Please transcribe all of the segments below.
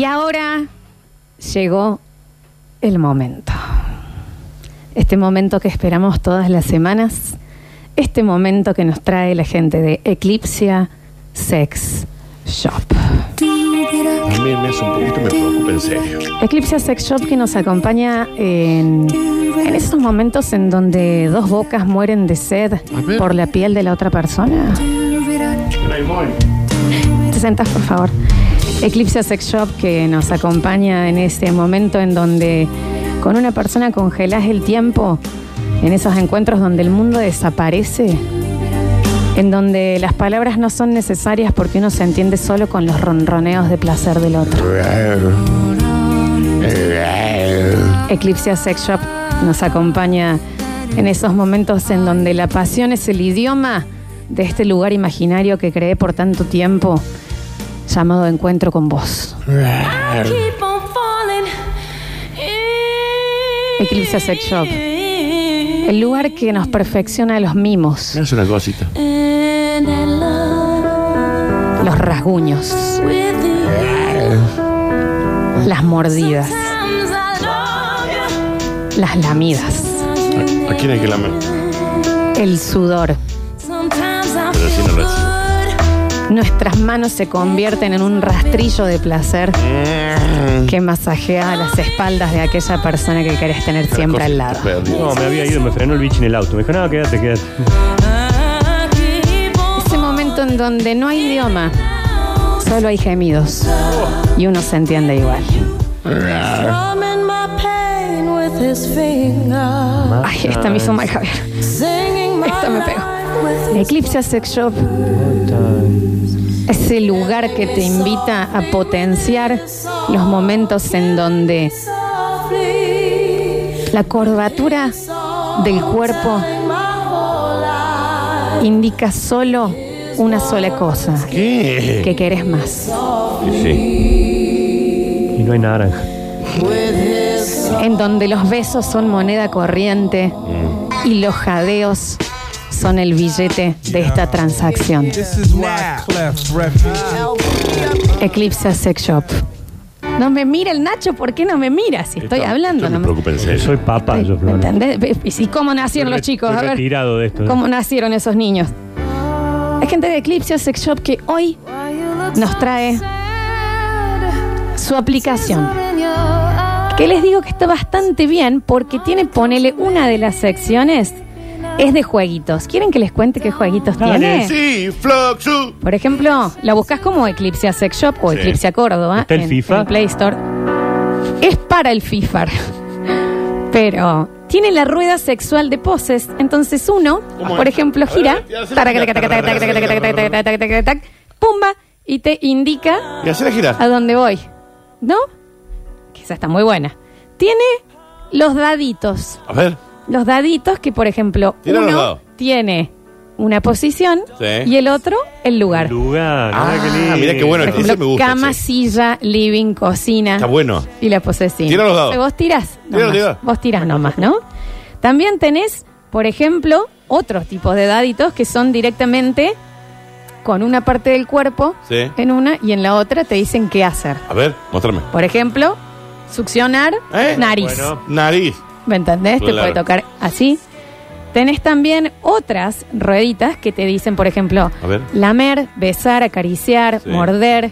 Y ahora llegó el momento. Este momento que esperamos todas las semanas. Este momento que nos trae la gente de Eclipsia Sex Shop. A mí me hace un poquito, me preocupa en serio. Eclipse Sex Shop que nos acompaña en, en esos momentos en donde dos bocas mueren de sed por la piel de la otra persona. Te sentás, por favor. Eclipse Sex Shop que nos acompaña en este momento en donde con una persona congelás el tiempo, en esos encuentros donde el mundo desaparece, en donde las palabras no son necesarias porque uno se entiende solo con los ronroneos de placer del otro. Eclipse Sex Shop nos acompaña en esos momentos en donde la pasión es el idioma de este lugar imaginario que creé por tanto tiempo, llamado Encuentro con vos. Eclipse Sex Shop, el lugar que nos perfecciona los mimos, hace una cosita. los rasguños, las mordidas, las lamidas, ¿A, quién hay que lamer? el sudor. Pero si no lo. Nuestras manos se convierten en un rastrillo de placer que masajea las espaldas de aquella persona que querés tener siempre al lado. No, me había ido, me frenó el bicho en el auto. Me dijo, no, quédate, quédate. Ese momento en donde no hay idioma, solo hay gemidos. Y uno se entiende igual. drumming my pain with his finger. Ay, esta me hizo mal, Javier. Singing my Esta me pegó. His Eclipse Sex Shop es el lugar que te invita a potenciar los momentos en donde la curvatura del cuerpo indica solo una sola cosa, ¿Qué? que querés más. Sí. Y no hay naranja. En donde los besos son moneda corriente y los jadeos son el billete de esta transacción. This is why Clef Refuge. Eclipse Sex Shop. No me mira el Nacho, ¿por qué no me mira? Si estoy Esto- hablando, no me me preocupa en serio. Soy papá, yo, ¿Me Flor. entendés? ¿Y cómo nacieron los chicos? A ver, retirado de esto. ¿eh? ¿cómo nacieron esos niños? Hay gente de Eclipse Sex Shop que hoy nos trae su aplicación. Que les digo que está bastante bien porque tiene, ponele, una de las secciones es de jueguitos. ¿Quieren que les cuente qué jueguitos Dale. tiene? Sí, Fluxu. Por ejemplo, la buscas como Eclipse Sex Shop o Sí. Eclipse Córdoba ¿Está el en, FIFA? en Play Store. Es para el FIFA. Pero tiene la rueda sexual de poses. Entonces uno, ¿Cómo por es? ejemplo, A ver, gira, pumba, y te indica Y hacer la gira. a dónde voy. ¿No? Que esa está muy buena. Tiene los daditos. A ver. Los daditos que, por ejemplo, Tira los uno dados. tiene una posición Sí. y el otro el lugar. Lugar. Ah, mira qué lindo. mira qué bueno. Por Ese ejemplo, me gusta, cama, sí. silla, living, cocina. Está bueno. Y la posesión. Tira los dados. Vos tirás. Tira, nomás. tira. Vos tirás nomás, ¿no? También tenés, por ejemplo, otros tipos de daditos que son directamente con una parte del cuerpo Sí. en una y en la otra te dicen qué hacer. A ver, muéstrame. Por ejemplo, succionar ¿Eh? nariz. Bueno. Nariz. ¿Me entendés? Te puede tocar así. Tenés también otras rueditas que te dicen, por ejemplo, A ver. lamer, besar, acariciar, Sí. morder,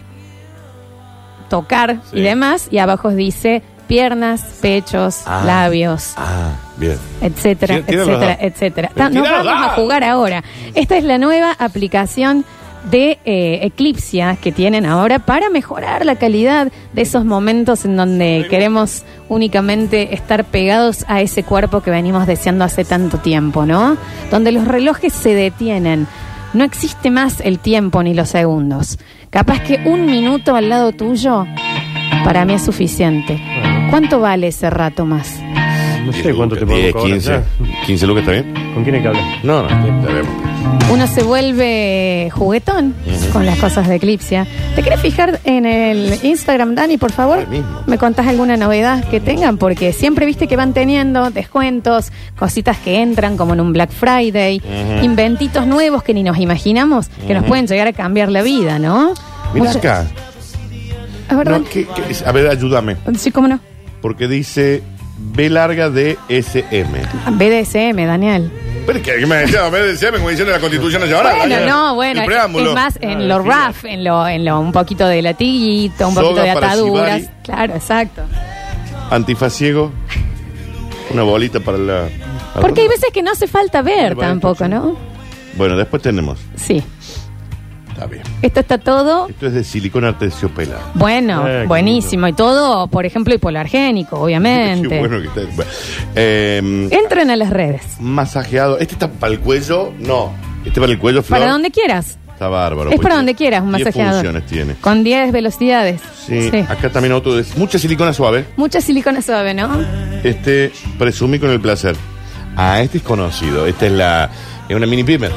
tocar Sí. y demás. Y abajo dice piernas, pechos, Ah. labios, Ah, bien. etcétera, Tira- tira los etcétera, dados. etcétera. Pero Ta- Nos tira los vamos a dados. jugar ahora. Esta es la nueva aplicación de eh, Eclipsia que tienen ahora para mejorar la calidad de esos momentos en donde queremos únicamente estar pegados a ese cuerpo que venimos deseando hace tanto tiempo, ¿no? Donde los relojes se detienen. No existe más el tiempo ni los segundos. Capaz que un minuto al lado tuyo para mí es suficiente. ¿Cuánto vale ese rato más? No sé cuánto te puedo 10, cobrar. 15. ya. 15 lucas, ¿está bien? ¿Con quién hay que hablar? No, no, ya vemos. Uno se vuelve juguetón con las cosas de Eclipsia. ¿Te querés fijar en el Instagram, Dani, por favor? ¿Me contás alguna novedad que tengan? Porque siempre viste que van teniendo descuentos, cositas que entran como en un Black Friday, inventitos nuevos que ni nos imaginamos que nos pueden llegar a cambiar la vida, ¿no? Mira acá. Es verdad. No, ¿qué- qué? a ver, ayúdame. Sí, cómo no. Porque dice B larga de SM. BDSM, Daniel. Pero es que me decía BDSM como diciendo la Constitución Nacional. Bueno, Daniel. no, bueno, El preámbulo. es más en Ah, lo rough, en lo, en lo un poquito de latiguito, un Soga poquito de para ataduras. shibari. Claro, exacto. Antifaz ciego. Una bolita para la. Porque hay veces que no hace falta ver Bueno, tampoco. ¿no? Bueno, después tenemos. Sí. Está bien. Esto está todo Esto es de silicona terciopelado. bueno, Eh, qué buenísimo. Y todo, por ejemplo, hipoalergénico, obviamente. Qué bueno que está. Bueno, eh, Entren a las redes. masajeado. ¿Este está para el cuello? No. Este para el cuello, Flor. Para donde quieras. Está bárbaro. Es para tiene donde quieras, un 10 masajeador. funciones tiene. Con 10 velocidades. Sí, acá también otro. de- Mucha silicona suave. Mucha silicona suave, ¿no? Este, presumí con el placer. Ah, este es conocido. Esta es la. Es una mini primer.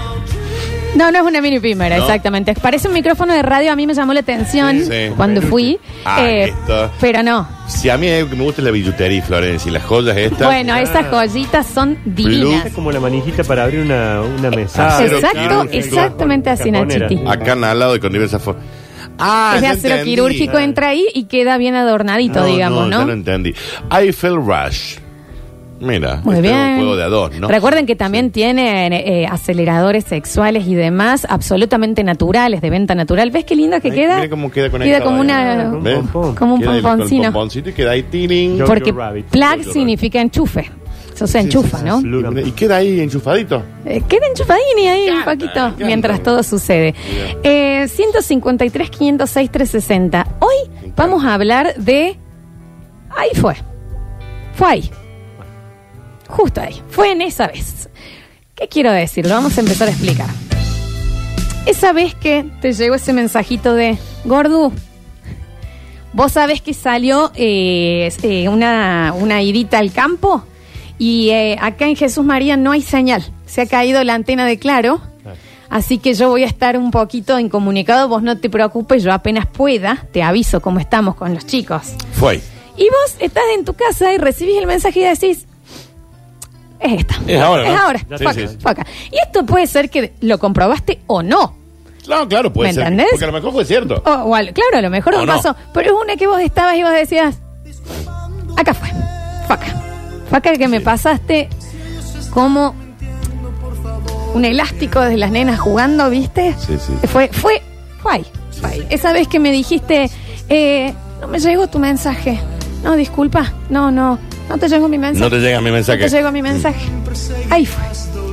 No, no es una mini primera, ¿No? exactamente. Parece un micrófono de radio, a mí me llamó la atención Sí, sí. cuando fui. Ah, eh, esto. pero no. Si a mí hay algo que me gusta es la billutería, Florencia, y las joyas estas. Bueno, esas joyitas son divinas. Es como la manijita para abrir una, una mesa. Acero Exacto, quirúrgico. exactamente así. Nachiti. Acá al lado y con diversas formas. Ah, es de ya acero entendí. quirúrgico, entra ahí y queda bien adornadito, digamos, Ya ¿no? lo entendí. Eiffel Rush. Mira, Muy este es un juego de a dos, ¿no? Recuerden que también tienen eh, aceleradores sexuales y demás absolutamente naturales, de venta natural. ¿Ves qué lindo que Ay, queda? mira cómo queda conectado como ahí. una... Como un Queda con el pomponcino. pomponcito y queda ahí tiring. Porque plug significa enchufe. Eso se Sí, enchufa, sí, ¿no? sí. Y queda ahí enchufadito. Eh, queda enchufadini ahí un poquito mientras todo sucede. Eh, 153, 506, 360. Hoy vamos a hablar de. Ahí fue. Fue ahí. Justo ahí. Fue en esa vez. ¿Qué quiero decir? Lo vamos a empezar a explicar. Esa vez que te llegó ese mensajito de Gordu. Vos sabés que salió eh, eh, una, una idita al campo y eh, acá en Jesús María no hay señal. Se ha caído la antena de Claro. Así que yo voy a estar un poquito incomunicado. Vos no te preocupes, yo apenas pueda te aviso cómo estamos con los chicos. Fue. Y vos estás en tu casa y recibís el mensaje y decís, es esta. Es ahora, ¿no? Es ahora. Sí. Y esto puede ser que lo comprobaste o no. Claro, claro, puede ¿Me ser. entendés? Porque a lo mejor fue cierto. O, o al- claro, a lo mejor no pasó. Pero es una que vos estabas y vos decías, acá fue. Fue acá que me pasaste como un elástico de las nenas jugando, ¿viste? Sí, sí. Fue, fue, fue ahí. fue ahí. Esa vez que me dijiste, eh, no me llegó tu mensaje. No, disculpa. No, no. No te llegó mi mensaje. No te llega mi mensaje. No te llegó mi mensaje. Ahí fue.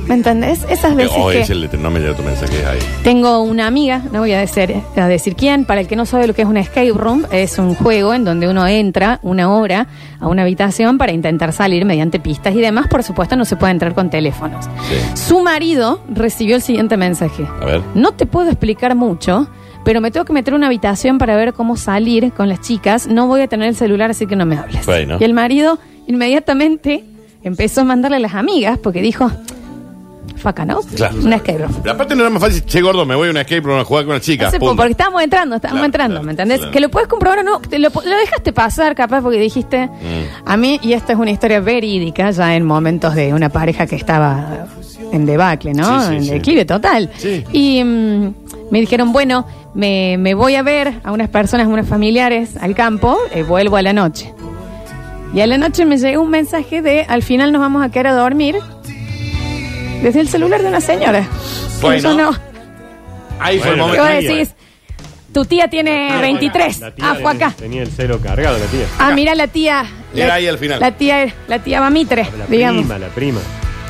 ¿Me entendés? Esas veces Oh, que... es el de- no me llega tu mensaje ahí. Tengo una amiga, no voy a decir, a decir quién, para el que no sabe lo que es una escape room, es un juego en donde uno entra una hora a una habitación para intentar salir mediante pistas y demás. Por supuesto, no se puede entrar con teléfonos. Sí. Su marido recibió el siguiente mensaje. A ver. No te puedo explicar mucho, pero me tengo que meter a una habitación para ver cómo salir con las chicas. No voy a tener el celular, así que no me hables. Bueno. Y el marido inmediatamente empezó a mandarle a las amigas porque dijo, faca, ¿no? Claro. Una escape room. Pero aparte no era más fácil, che gordo, me voy a una escape room a jugar con una chica. Porque estábamos entrando, estábamos Claro, entrando, claro, ¿me entendés? claro. Que lo puedes comprobar o no, te lo, lo dejaste pasar capaz porque dijiste, Mm. a mí, y esta es una historia verídica, ya en momentos de una pareja que estaba en debacle, ¿no? Sí, sí, en sí. declive total. Sí. Y mm, me dijeron, bueno, me, me voy a ver a unas personas, unos familiares al campo, eh, vuelvo a la noche. Y a la noche me llegó un mensaje de, al final nos vamos a quedar a dormir, desde el celular de una señora. Bueno. No... Ahí fue el Bueno, ¿Qué momento. vos decís? Tu tía tiene 23. La tía Ah, fue acá. Tenía el celo cargado, la tía. Ah, mira la tía. Era la- ahí al final. La tía, la tía va mitre, La digamos. prima, la prima.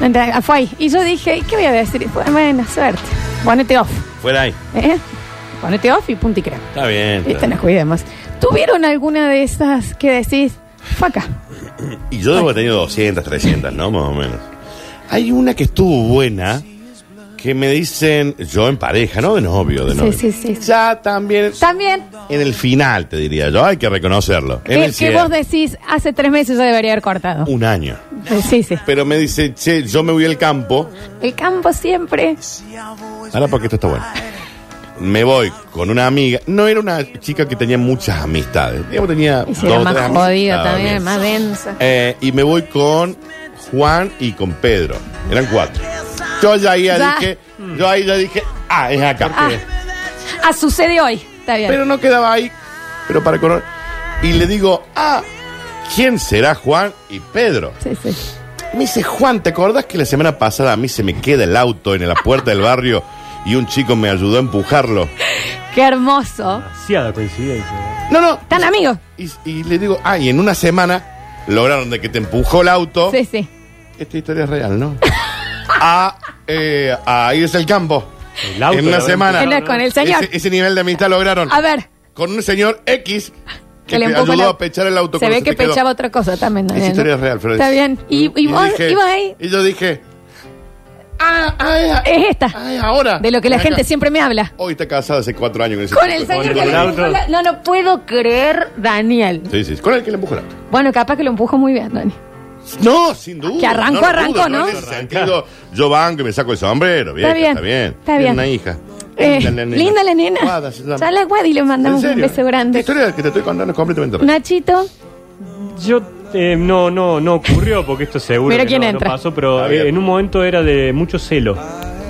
Entonces, ah, Fue ahí. Y yo dije, ¿qué voy a decir? Y fue, Bueno, suerte. Ponete off. Fuera ahí. ¿eh? Ponete off y punto y crema. Está bien. Viste, nos cuidemos. ¿Tuvieron alguna de esas que decís? Fue acá. Y yo debo haber tenido 200, 300, ¿no? Más o menos. Hay una que estuvo buena, que me dicen, yo en pareja, no de novio, de Sí, novio. sí, sí. Ya también, También, en el final, te diría yo, hay que reconocerlo. En el que cierre. vos decís, hace tres meses yo debería haber cortado. Un año. Eh, Sí, sí. Pero me dice, che, yo me voy al campo. El campo siempre. Ahora porque esto está bueno. Me voy con una amiga. No era una chica que tenía muchas amistades. Digamos, tenía Y si dos era más tres jodida también, más densa. Eh, y me voy con Juan y con Pedro. Eran cuatro. Yo ya ahí ya Ya. dije, yo ahí ya dije, ah, es acá. Ah, ah, sucede hoy. Está bien. Pero no quedaba ahí. pero para correr. Y le digo, ah, ¿quién será Juan y Pedro? Sí, sí. Me dice, Juan, ¿te acordás que la semana pasada a mí se me queda el auto en la puerta del barrio y un chico me ayudó a empujarlo? Qué hermoso. Demasiada coincidencia. No, no. ¿Tan amigos? Y, y le digo, ah, y en una semana lograron de que te empujó el auto. Sí, sí. Esta historia es real, ¿no? a, eh, a irse al campo. El auto en una lo semana. Con el señor. Ese, ese nivel de amistad lograron. A ver. Con un señor X que, Que le te empujó ayudó la- a pechar el auto. Se cuando ve que te quedó. pechaba otra cosa también. Esa Daniel, historia ¿no? es real, Flor. Está bien. ¿Y, y vos dije- ibas ahí? Y yo dije, ah, ah, es, Es esta. ah, es ahora. De lo que la Acá. gente siempre me habla. Hoy está casado hace cuatro años con ese Con el señor que el auto. la- No, no puedo creer, Daniel. Sí, sí, con el que le empujó el auto. Bueno, capaz que lo empujó muy bien, Dani. No, sin duda. Que arrancó, no lo arrancó, dudo, ¿no? En ese sentido, yo banco y me saco el sombrero. Bien, bien, está bien. está Tiene bien. una hija. Eh, Linda la nena. linda la nena. Guada se llama. Ya la Guadi le mandamos ¿En un serio? beso La grande. historia que te estoy contando es completamente real. Nachito, Yo eh, no, no, no ocurrió porque esto seguro Mira que quién no, no entra. pasó, pero Está bien. eh, en un momento era de mucho celo.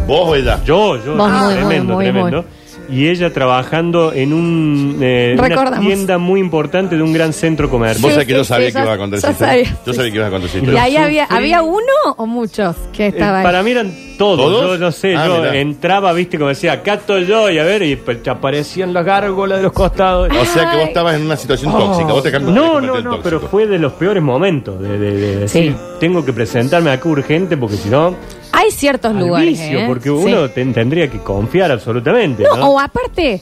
¿Vos o ella? Yo, yo, Vos muy, tremendo, muy, muy, tremendo. Y ella trabajando en un, eh, una tienda muy importante de un gran centro comercial. Vos sabés que yo sabía que iba a sabía. Yo sabía que ibas a esa ¿y ahí había, había uno o muchos que Eh, estaban? para mí eran todos. ¿Todos? Yo no sé, Ah, yo mirá. entraba, viste, como decía, acá estoy yo, y a ver, y pues, te aparecían las gárgolas de los costados. O sea que vos estabas en una situación Oh. tóxica. Vos te cambiaste No, no, no, tóxico. pero fue de los peores momentos de, de- de decir, Sí. tengo que presentarme acá urgente porque si no, Hay ciertos al lugares. vicio, ¿eh? porque Sí. uno te- tendría que confiar absolutamente. No, ¿no? o aparte,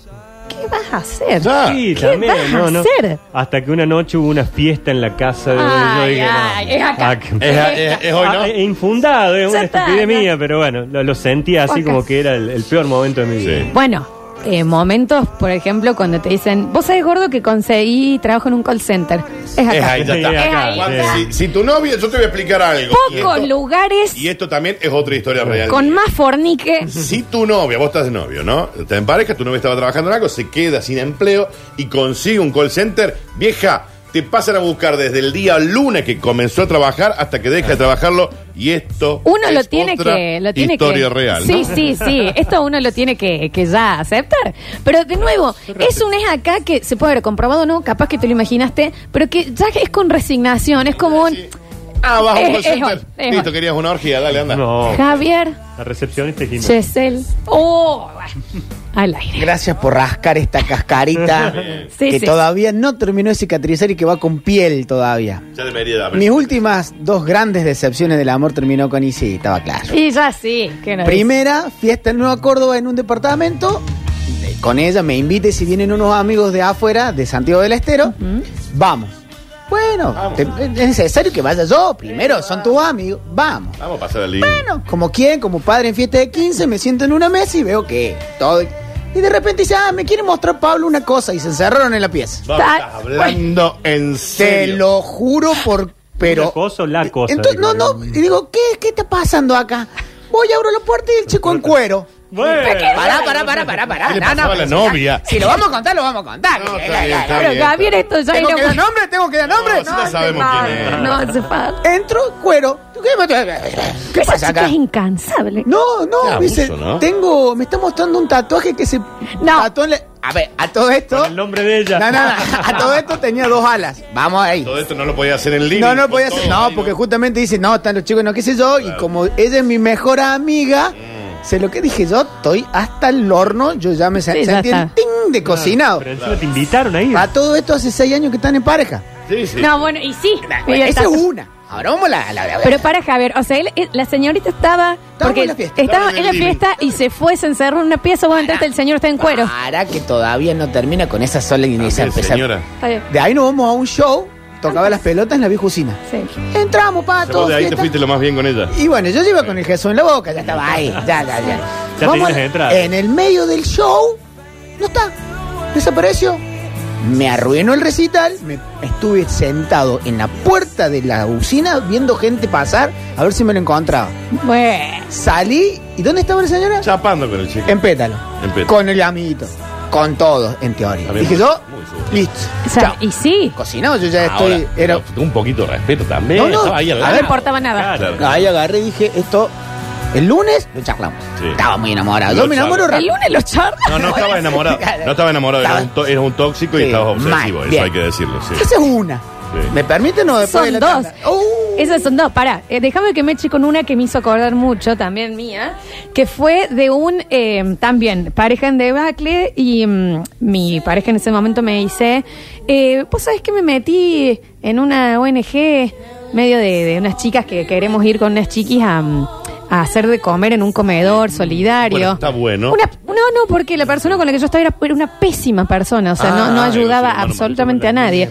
¿qué vas a hacer? Sí, ¿Qué también, vas no, a hacer? Hasta que una noche hubo una fiesta en la casa de Ay, yo dije, no, ay, es acá. ah, que- Es, es- es hoy, ¿no? Ah, infundado, es Ya una está, estupidez mía, pero bueno, lo, lo sentía así Acá. como que era el, el peor momento de mi vida. Sí. Bueno, eh, momentos, por ejemplo, cuando te dicen, vos sabés, gordo, que conseguí trabajo en un call center. Es acá. Es ahí, ya Es está. acá, Cuando- sí. si, si tu novia, yo te voy a explicar algo. Y Pocos esto- lugares Y esto también es otra historia real. con más fornique. Si tu novia, vos estás de novio, ¿no? Te en pareja, tu novia estaba trabajando en algo, se queda sin empleo y consigue un call center, vieja, te pasan a buscar desde el día lunes que comenzó a trabajar hasta que deja de trabajarlo y esto Uno es lo tiene otra que. Lo tiene historia que, real, Sí, ¿no? sí, sí. Esto uno lo tiene que, que ya aceptar. Pero de nuevo, es un es acá que se puede haber comprobado no, capaz que te lo imaginaste, pero que ya es con resignación, es como un. Ah, vas a un call center. Listo, querías una orgía, dale, anda. No, Javier, la recepcionista es. Giselle. Oh, bueno, al aire. Gracias por rascar esta cascarita Sí, que sí. todavía no terminó de cicatrizar y que va con piel todavía. Ya debería de haber. Mis últimas dos grandes decepciones del amor terminó con y sí, estaba claro. Y ya sí. que no Primera, fiesta en Nueva Córdoba en un departamento. Eh, Con ella me invite si vienen unos amigos de afuera, de Santiago del Estero. Vamos. Bueno, Vamos. te- es necesario que vaya yo. Primero, son tus amigos. Vamos. Vamos a pasar al límite. Bueno, como quien, como padre en fiesta de 15, me siento en una mesa y veo que todo. Y de repente dice, ah, me quiere mostrar Pablo una cosa y se encerraron en la pieza. Vamos, estás hablando en Te serio. lo juro por. Pero. ¿Una cosa o la cosa? Entonces, no, no. Y digo, ¿qué, ¿qué está pasando acá? Voy, abro la puerta y el chico en cuero. Bueno, Pará, pará, pará, pará, pará. ¿Qué le No, pasaba no, a la pero si novia? Si lo vamos a contar, lo vamos a contar. No, Eh, está bien, está Pero bien. Javier, esto ya ¿Tengo que dar nombre? ¿Tengo que dar nombre? No, la sabemos quién es. No, hace falta. Entro, cuero. ¿Qué, ¿Qué Esa pasa chica acá? es incansable. No, Qué no, me abuso, dice, ¿no? tengo, me está mostrando un tatuaje que se No. tatuó en la- A ver, a todo esto. con el nombre de ella. No, no, no, a todo esto tenía dos alas. Vamos ahí. Todo esto no lo podía hacer en línea. No, no podía hacer. No, porque justamente dice, no, están los chicos, no, qué sé yo. Y como ella es mi mejor amiga, sé lo que dije yo, estoy hasta el horno. Yo ya me Sí, sen- ya sentí el está. ting de cocinado. Pero encima te invitaron ahí. A todo esto hace seis años que están en pareja. Sí, sí. No, bueno, y sí. Bueno, esa es una. Ahora vamos a la, a la- Pero para Javier, o sea, él- él- la señorita estaba. porque en la fiesta. Estaba en la fiesta y se fue, se encerró en una pieza. Vos entraste, el señor está en cuero. Para que todavía no termina con esa sola inicia. También, señora. Está bien. De ahí nos vamos a un show, tocaba las pelotas en la vieja usina. Sí. Entramos, O para sea, todo. vos de ahí te fiesta. fuiste lo más bien con ella. Y bueno, yo iba con el Jesús en la boca, ya estaba ahí, ya, ya, ya. Ya Vamos tenías a- entrada. En el medio del show, no está, desapareció. Me arruinó el recital, me estuve sentado en la puerta de la usina viendo gente pasar a ver si me lo encontraba. Bueno. Salí, ¿y dónde estaba la señora? Chapando con el chico. En pétalo. En pétalo. Con el amiguito. Con todos, en teoría. Dije muy- yo, muy sucio. listo. O sea, Chao. y sí. Cocinado, yo ya Ahora, estoy. Era, un poquito de respeto también. No, no. Estaba ahí al A No lado. le importaba nada. Claro. Ahí agarré y dije, esto El lunes lo charlamos. Sí. Estaba muy enamorado. Lo Yo me enamoro charla. El rápido. lunes lo charla. No, no estaba enamorado. No estaba enamorado, era un, to- era un tóxico y Sí, estabas obsesivo, mal, eso bien. hay que decirlo, sí. Esa es una. Sí. ¿Me permite no después de Son la dos. tanda? Uh, Esas son dos. Pará, eh, déjame que me eche con una que me hizo acordar mucho, también mía, que fue de un, eh, también, pareja en debacle y mm, mi pareja en ese momento me dice, eh, vos sabés que me metí en una ONG medio de, de unas chicas que queremos ir con unas chiquis a, mm, a hacer de comer en un comedor solidario. Bueno, está bueno. Una- no, no, porque la persona con la que yo estaba era, era una pésima persona, o sea, no, no Ah, ayudaba bueno, absolutamente a nadie.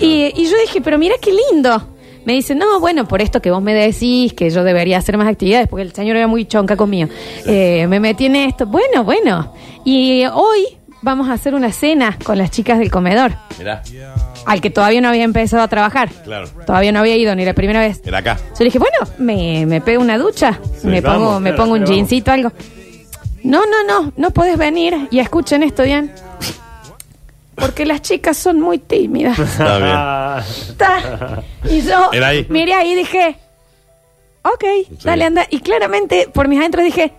y yo dije, pero mira qué lindo. Me dice, no, bueno, por esto que vos me decís, que yo debería hacer más actividades, porque el señor era muy chonca conmigo. Eh, me metí en esto. Bueno, bueno. Y hoy vamos a hacer una cena con las chicas del comedor, Mirá, al que todavía no había empezado a trabajar. claro. Todavía no había ido ni la primera vez. Era acá. Yo le dije, bueno, me, me pego una ducha, me pongo, vamos, me claro, pongo un vamos. jeansito, algo. No, no, no, no podés venir y escuchen esto, Diane. Porque las chicas son muy tímidas. Está bien. Está. Y yo Era ahí. miré ahí y dije, ok, dale, anda. Y claramente por mis adentros dije,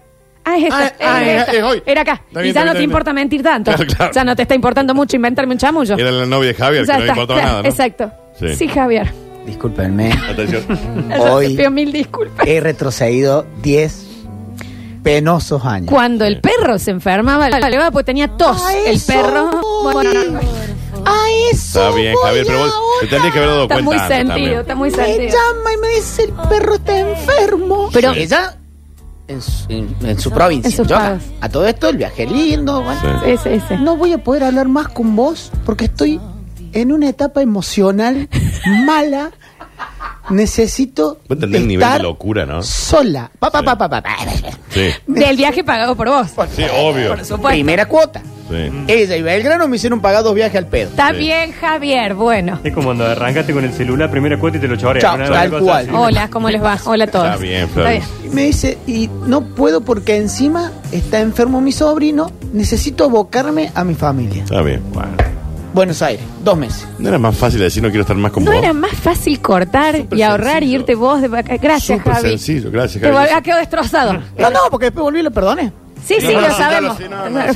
ah, es esta, Ah, es ah, esta. es- hoy. Era acá. Está y bien, ya está no bien, te está importa mentir tanto. Claro, claro. Ya no te está importando mucho inventarme un chamullo. Era la novia de Javier, Ya que no le está, importaba claro, nada, ¿no? Exacto. Sí. Sí, Javier. discúlpenme. Atención. Hoy- te pido mil disculpas. He retrocedido 10 penosos años. Cuando el perro se enfermaba, la levaba porque tenía tos. A El eso perro. voy. Bueno, A eso. Está bien, voy Javier, pero vos ahora. te tendrías que haber dado está cuenta muy antes sentido, también. está muy Me sentido. llama y me dice el perro está enfermo. Pero- ella en su, en- en su provincia. En sus Yo acá. pagos. a todo esto el viaje lindo. bueno. Sí. Ese, ese. No voy a poder hablar más con vos porque estoy en una etapa emocional mala. Necesito entendés el nivel de estar locura, ¿no? sola. Pa, pa, Sí. pa, pa, pa, pa. Sí. Del viaje pagado por vos. Sí, obvio. Por supuesto. Primera cuota. Sí. Ella y Belgrano me hicieron pagar dos viajes al pedo. Está Sí. bien, Javier. Bueno. es como cuando arrancaste con el celular, primera cuota y te lo choreas. Chao, Una- tal una cosa cual. así. Hola, ¿cómo les va? Hola a todos. Está bien, Flor. Y me dice, y no puedo porque encima está enfermo mi sobrino, necesito abocarme a mi familia. Está bien. Bueno. Buenos Aires, dos meses. ¿No era más fácil decir no quiero estar más con ¿No vos? era más fácil cortar Súper y ahorrar y sencillo. irte vos de vaca- Gracias, Súper Javi. sencillo, gracias, Te vol- ha quedado destrozado. No, no, porque después volví y lo perdoné. Sí, sí, No, lo sabemos.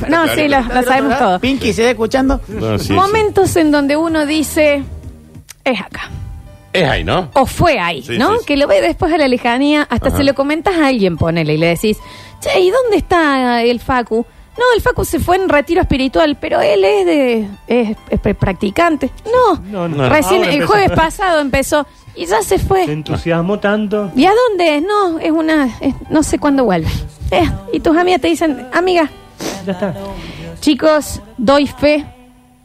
no, sí, lo, sabemos todo. Pinky, ¿se está escuchando? No, sí, sí. Momentos en donde uno dice, es acá. Es ahí, ¿no? O fue ahí, Sí, ¿no? sí, sí. Que lo ve después a la lejanía, hasta Ajá. se lo comentas a alguien, ponele, y le decís, che, ¿y dónde está el Facu? No, el Facu se fue en retiro espiritual, pero él es de es, practicante. No, No, no. recién el empezó. jueves pasado empezó y ya se Te fue. entusiasmó tanto. ¿Y a dónde es? No, es una, es- no sé cuándo vuelve. Eh, y tus amigas te dicen, amiga, Ya está. chicos, doy fe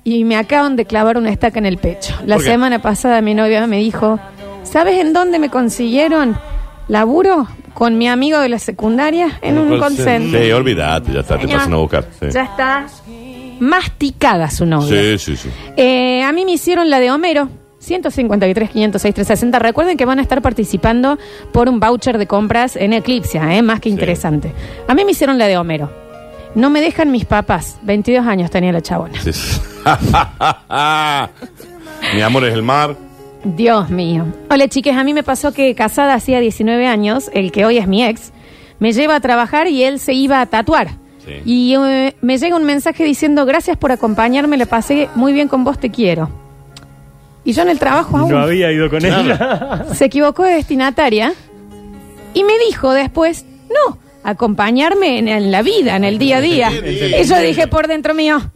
y me acaban de clavar una estaca en el pecho. La semana pasada mi novia me dijo, ¿sabes en dónde me consiguieron laburo? Con mi amigo de la secundaria en un call center. Sí, olvídate, ya está, te pasan a buscar. Sí, Ya está masticada su novia. sí, sí. sí. Eh, a mí me hicieron la de Homero. 153, 506, 360. Recuerden que van a estar participando por un voucher de compras en Eclipsia, ¿eh? más que interesante. A mí me hicieron la de Homero. No me dejan mis papás. 22 años tenía la chabona. Sí, sí. Mi amor es el mar. Dios mío. Hola, chiques. A mí me pasó que casada hacía 19 años, el que hoy es mi ex, me lleva a trabajar y él se iba a tatuar. Sí. Y eh, me llega un mensaje diciendo, gracias por acompañarme, la pasé muy bien con vos, te quiero. Y yo en el trabajo aún. No había ido con ella. se equivocó de destinataria y me dijo después, no, acompañarme en, en la vida, en el día a día. Y yo dije por dentro mío,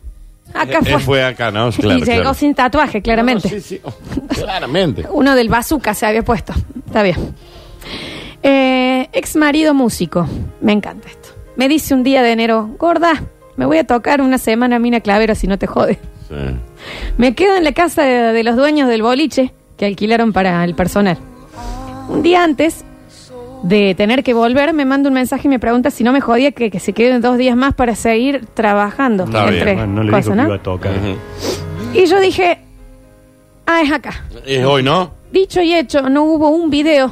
acá Él fue. fue acá, ¿no? Claro, y llegó claro. sin tatuaje, claramente. No, sí, sí. Oh, claramente. Uno del bazooka se había puesto. Está bien. Eh, ex marido músico. Me encanta esto. Me dice un día de enero, gorda, me voy a tocar una semana a Mina Clavero si no te jode. Sí. Me quedo en la casa de, de los dueños del boliche que alquilaron para el personal. Un día antes de tener que volver, me manda un mensaje y me pregunta si no me jodía que, que se queden dos días más para seguir trabajando. Está bien. entre Bueno, no le cosas, dijo que ¿no? iba a tocar. Y yo dije, ah, es acá. Es hoy, ¿no? Dicho y hecho, no hubo un video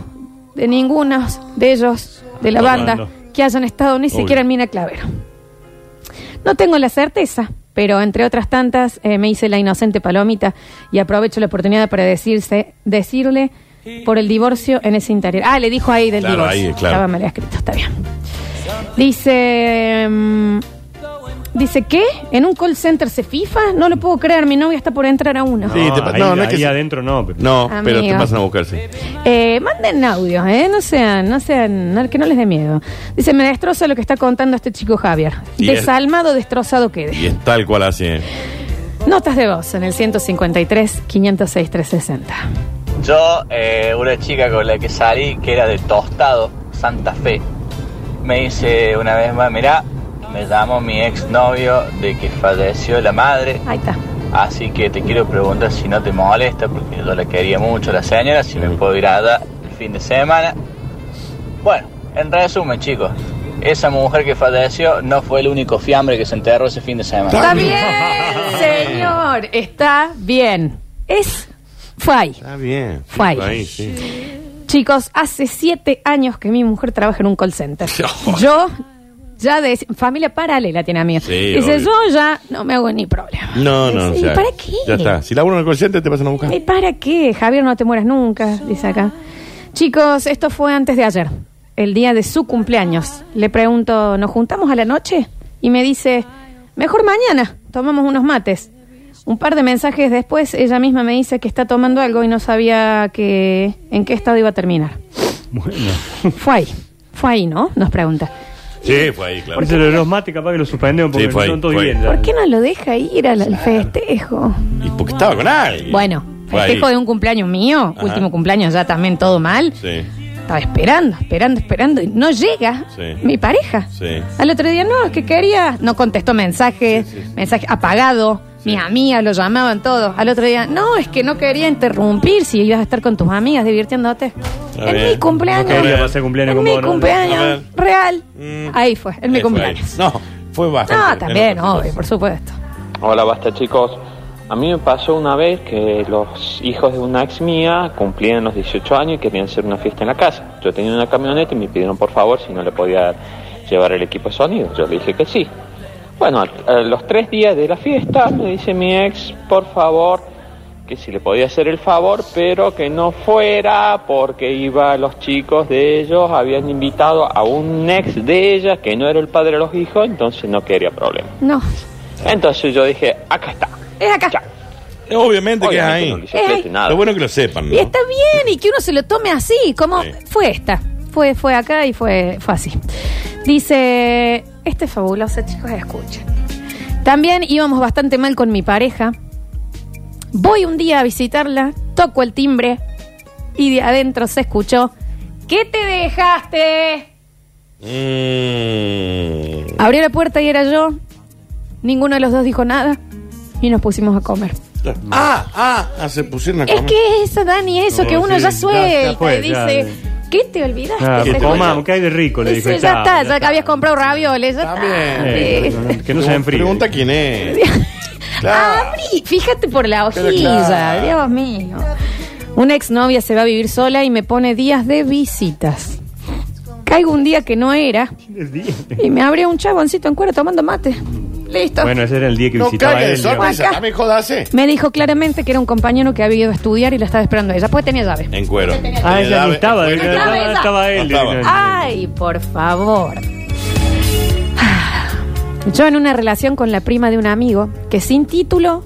de ninguno de ellos, de la Tocando. banda, que hayan estado ni siquiera en Mina Clavero. No tengo la certeza, pero entre otras tantas eh, me hice la inocente palomita y aprovecho la oportunidad para decirse, decirle por el divorcio en ese interior. Ah, le dijo ahí del Claro, divorcio. ahí, claro. Estaba mal escrito, está bien. Dice. mm, Dice, ¿qué? ¿En un call center se FIFA? No lo puedo creer, mi novia está por entrar a uno. Sí, te pa- ahí, no, no es ahí que- adentro no. Pero... No, pero te pasan a buscarse. Eh, manden audios, ¿eh? No sean, no sean, no- que no les dé miedo. Dice, me destroza lo que está contando este chico Javier. Y es- Desalmado, destrozado quede. Y es tal cual así. ¿eh? Notas de voz en el 153 506 360. Yo, eh, una chica con la que salí, que era de Tostado, Santa Fe, me dice una vez más, mirá, me llamó mi exnovio de que falleció la madre, Ahí está. así que te quiero preguntar si no te molesta, porque yo la quería mucho, la señora, si me puedo ir allá el fin de semana. Bueno, en resumen, chicos, esa mujer que falleció no fue el único fiambre que se enterró ese fin de semana. Está bien, señor. Está bien. Es. Fue ahí. Está bien. Fue ahí. Ahí, sí. Chicos, hace siete años que mi mujer trabaja en un call center. Yo, ya de familia paralela tiene amigos. Sí, Dice, obvio. yo ya no me hago ni problema. No, no, ya, ¿Y para qué? Ya está. Si laburo en el consciente, te pasan a buscar. ¿Y para qué? Javier, no te mueras nunca, dice acá. Chicos, esto fue antes de ayer, el día de su cumpleaños. Le pregunto, ¿nos juntamos a la noche? Y me dice, mejor mañana, tomamos unos mates. Un par de mensajes después, ella misma me dice que está tomando algo y no sabía que, en qué estado iba a terminar. Bueno. Fue ahí, fue ahí, ¿no? Nos pregunta. Sí, fue ahí, claro. Por eso los mate capaz que lo suspendemos porque Sí, fue ahí, son todos fue ahí. bien. ¿Por qué no lo deja ir al, al festejo? Y porque estaba con alguien. Bueno, Fue ahí. festejo de un cumpleaños mío, Ajá. último cumpleaños ya también todo mal. Sí. Estaba esperando, esperando, esperando y no llega Sí. mi pareja. Sí. Al otro día, no, es que quería, no contestó mensajes, mensaje apagado, mis amigas lo llamaban todos. Al otro día, no, es que no quería interrumpir si ibas a estar con tus amigas divirtiéndote. En bien. mi cumpleaños. No quería pasar cumpleaños en con mi vos, ¿no? A cumpleaños ver. real. Mm. Ahí fue, en mi fue cumpleaños. ahí. No, fue bastante. No, también, obvio, por supuesto. Hola, basta chicos. A mí me pasó una vez que los hijos de una ex mía cumplían los 18 años y querían hacer una fiesta en la casa. Yo tenía una camioneta y me pidieron por favor si no le podía llevar el equipo de sonido. Yo le dije que sí. Bueno, a, los tres días de la fiesta me dice mi ex, por favor, que si le podía hacer el favor, pero que no fuera porque iba los chicos de ellos, habían invitado a un ex de ella que no era el padre de los hijos, entonces no quería problema. No, Entonces yo dije, acá está. es acá. Obviamente que es ahí. no nada. Lo bueno que lo sepan, ¿no? Y está bien, y que uno se lo tome así, como Sí. fue esta. Fue, fue acá y fue, fue así. Dice, este es fabuloso, chicos, escuchen. También íbamos bastante mal con mi pareja. Voy un día a visitarla, toco el timbre y de adentro se escuchó, ¿qué te dejaste? Mm. Abrió la puerta y era yo. Ninguno de los dos dijo nada y nos pusimos a comer. Ah, ah, ah, se pusieron a Es comer. que eso, Dani, eso No, que uno sí, ya ya- suelta ya fue, y ya, dice, ya. ¿qué te olvidaste? Ah, que comamos, que hay de rico, le dijo. Ya chao, está, ya que habías comprado ravioles, ya Está bien. Eh, está. no, que no se enfríe. Pregunta quién es. Claro. Abrí, fíjate por la Pero hojilla, claro. Dios mío. Una exnovia se va a vivir sola y me pone días de visitas. Caigo un día que no era y me abre un chaboncito en cuero tomando mate. Listo. Bueno, ese era el día que No visitaba cague de él. digamos. sorpresa, Acá. dame jodase. Me dijo claramente que era un compañero que había ido a estudiar y la estaba esperando ella, pues tenía llave. En cuero. Ah, ella ni estaba, en cuero. estaba, ella. estaba él. No estaba. No, no, no. Ay, por favor. Yo en una relación con la prima de un amigo que sin título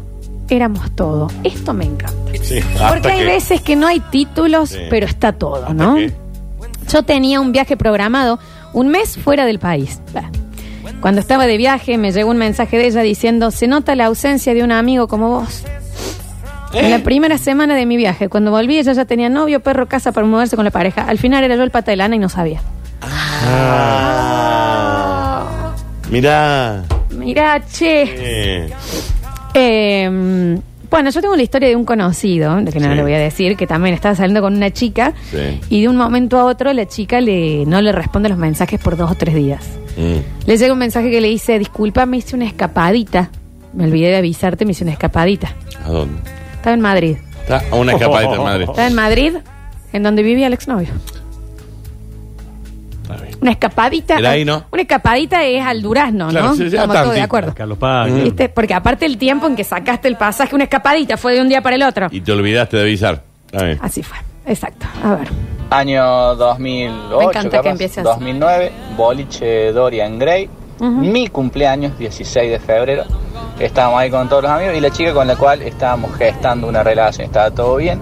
éramos todo. Esto me encanta. Sí, hasta Porque hay que- veces que no hay títulos, Sí. pero está todo, hasta ¿no? que- Yo tenía un viaje programado un mes fuera del país. Bah. Cuando estaba de viaje me llegó un mensaje de ella diciendo, se nota la ausencia de un amigo como vos. En Eh. la primera semana de mi viaje, cuando volví, ella ya tenía novio, perro, casa para moverse con la pareja. Al final era yo el pata de lana y no sabía. Ah. Mirá. Mirá, che. Eh, Eh, bueno, yo tengo la historia de un conocido, de que no Sí. le voy a decir, que también estaba saliendo con una chica Sí. y de un momento a otro la chica le, no le responde los mensajes por dos o tres días. Mm. Le llega un mensaje que le dice, disculpa, me hice una escapadita. Me olvidé de avisarte, me hice una escapadita. ¿A dónde? Estaba en Madrid. Está a una escapadita en Madrid. Estaba en Madrid, en donde vivía el exnovio. Está bien. Una escapadita. Era ahí, ¿no? Una escapadita es al durazno, Claro, ¿no? sí, sí, Estamos todos de acuerdo. Carlos Paz. ¿Viste? Porque aparte el tiempo en que sacaste el pasaje, una escapadita fue de un día para el otro. Y te olvidaste de avisar. Está bien. Así fue. Exacto. A ver. Año 2008, Me encanta que capaz, empiece así. 2009, boliche Dorian Gray, mi cumpleaños, 16 de febrero. Estábamos ahí con todos los amigos y la chica con la cual estábamos gestando una relación, estaba todo bien.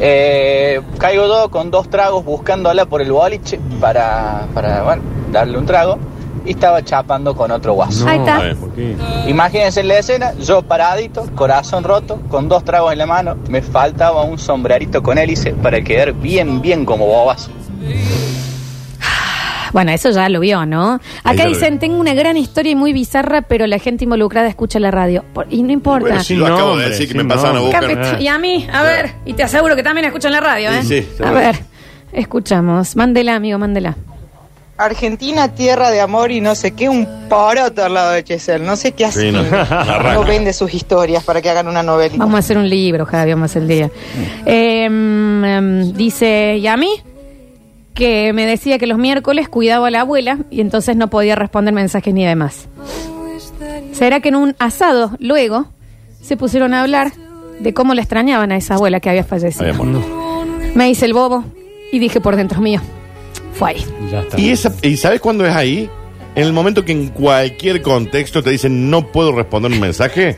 Eh, caigo yo con dos tragos buscándola por el boliche para, para bueno, darle un trago y estaba chapando con otro guaso. Ahí está. Ay, ¿Por qué? Imagínense la escena, yo paradito, corazón roto, con dos tragos en la mano, me faltaba un sombrerito con hélice para quedar bien, bien como bobazo. Bueno, eso ya lo vio, ¿no? Ahí Acá lo dicen, vi. tengo una gran historia y muy bizarra, pero la gente involucrada escucha la radio. Por- y no importa. Bueno, Sin lo acabo de nombre, decir que sin me pasaban a nombre. buscar. Cape- y a mí, a ver, y te aseguro que también escuchan la radio, ¿eh? Sí, sí, a seguro. ver, escuchamos. Mándela, amigo, mándela. Argentina, tierra de amor y no sé qué, un poroto al lado de Chesel. No sé qué hace. Sí, no, vende sus historias para que hagan una novelita. Vamos a hacer un libro, Javi, vamos a hacer el día. Eh, mm, em, dice, ¿y a mí? Que me decía que los miércoles cuidaba a la abuela y entonces no podía responder mensajes ni demás. ¿Será que en un asado luego se pusieron a hablar de cómo le extrañaban a esa abuela que había fallecido? Me hice el bobo y dije por dentro mío, fue ahí. Ya está. ¿Y, esa, ¿Y sabes cuándo es ahí? En el momento que en cualquier contexto te dicen no puedo responder un mensaje.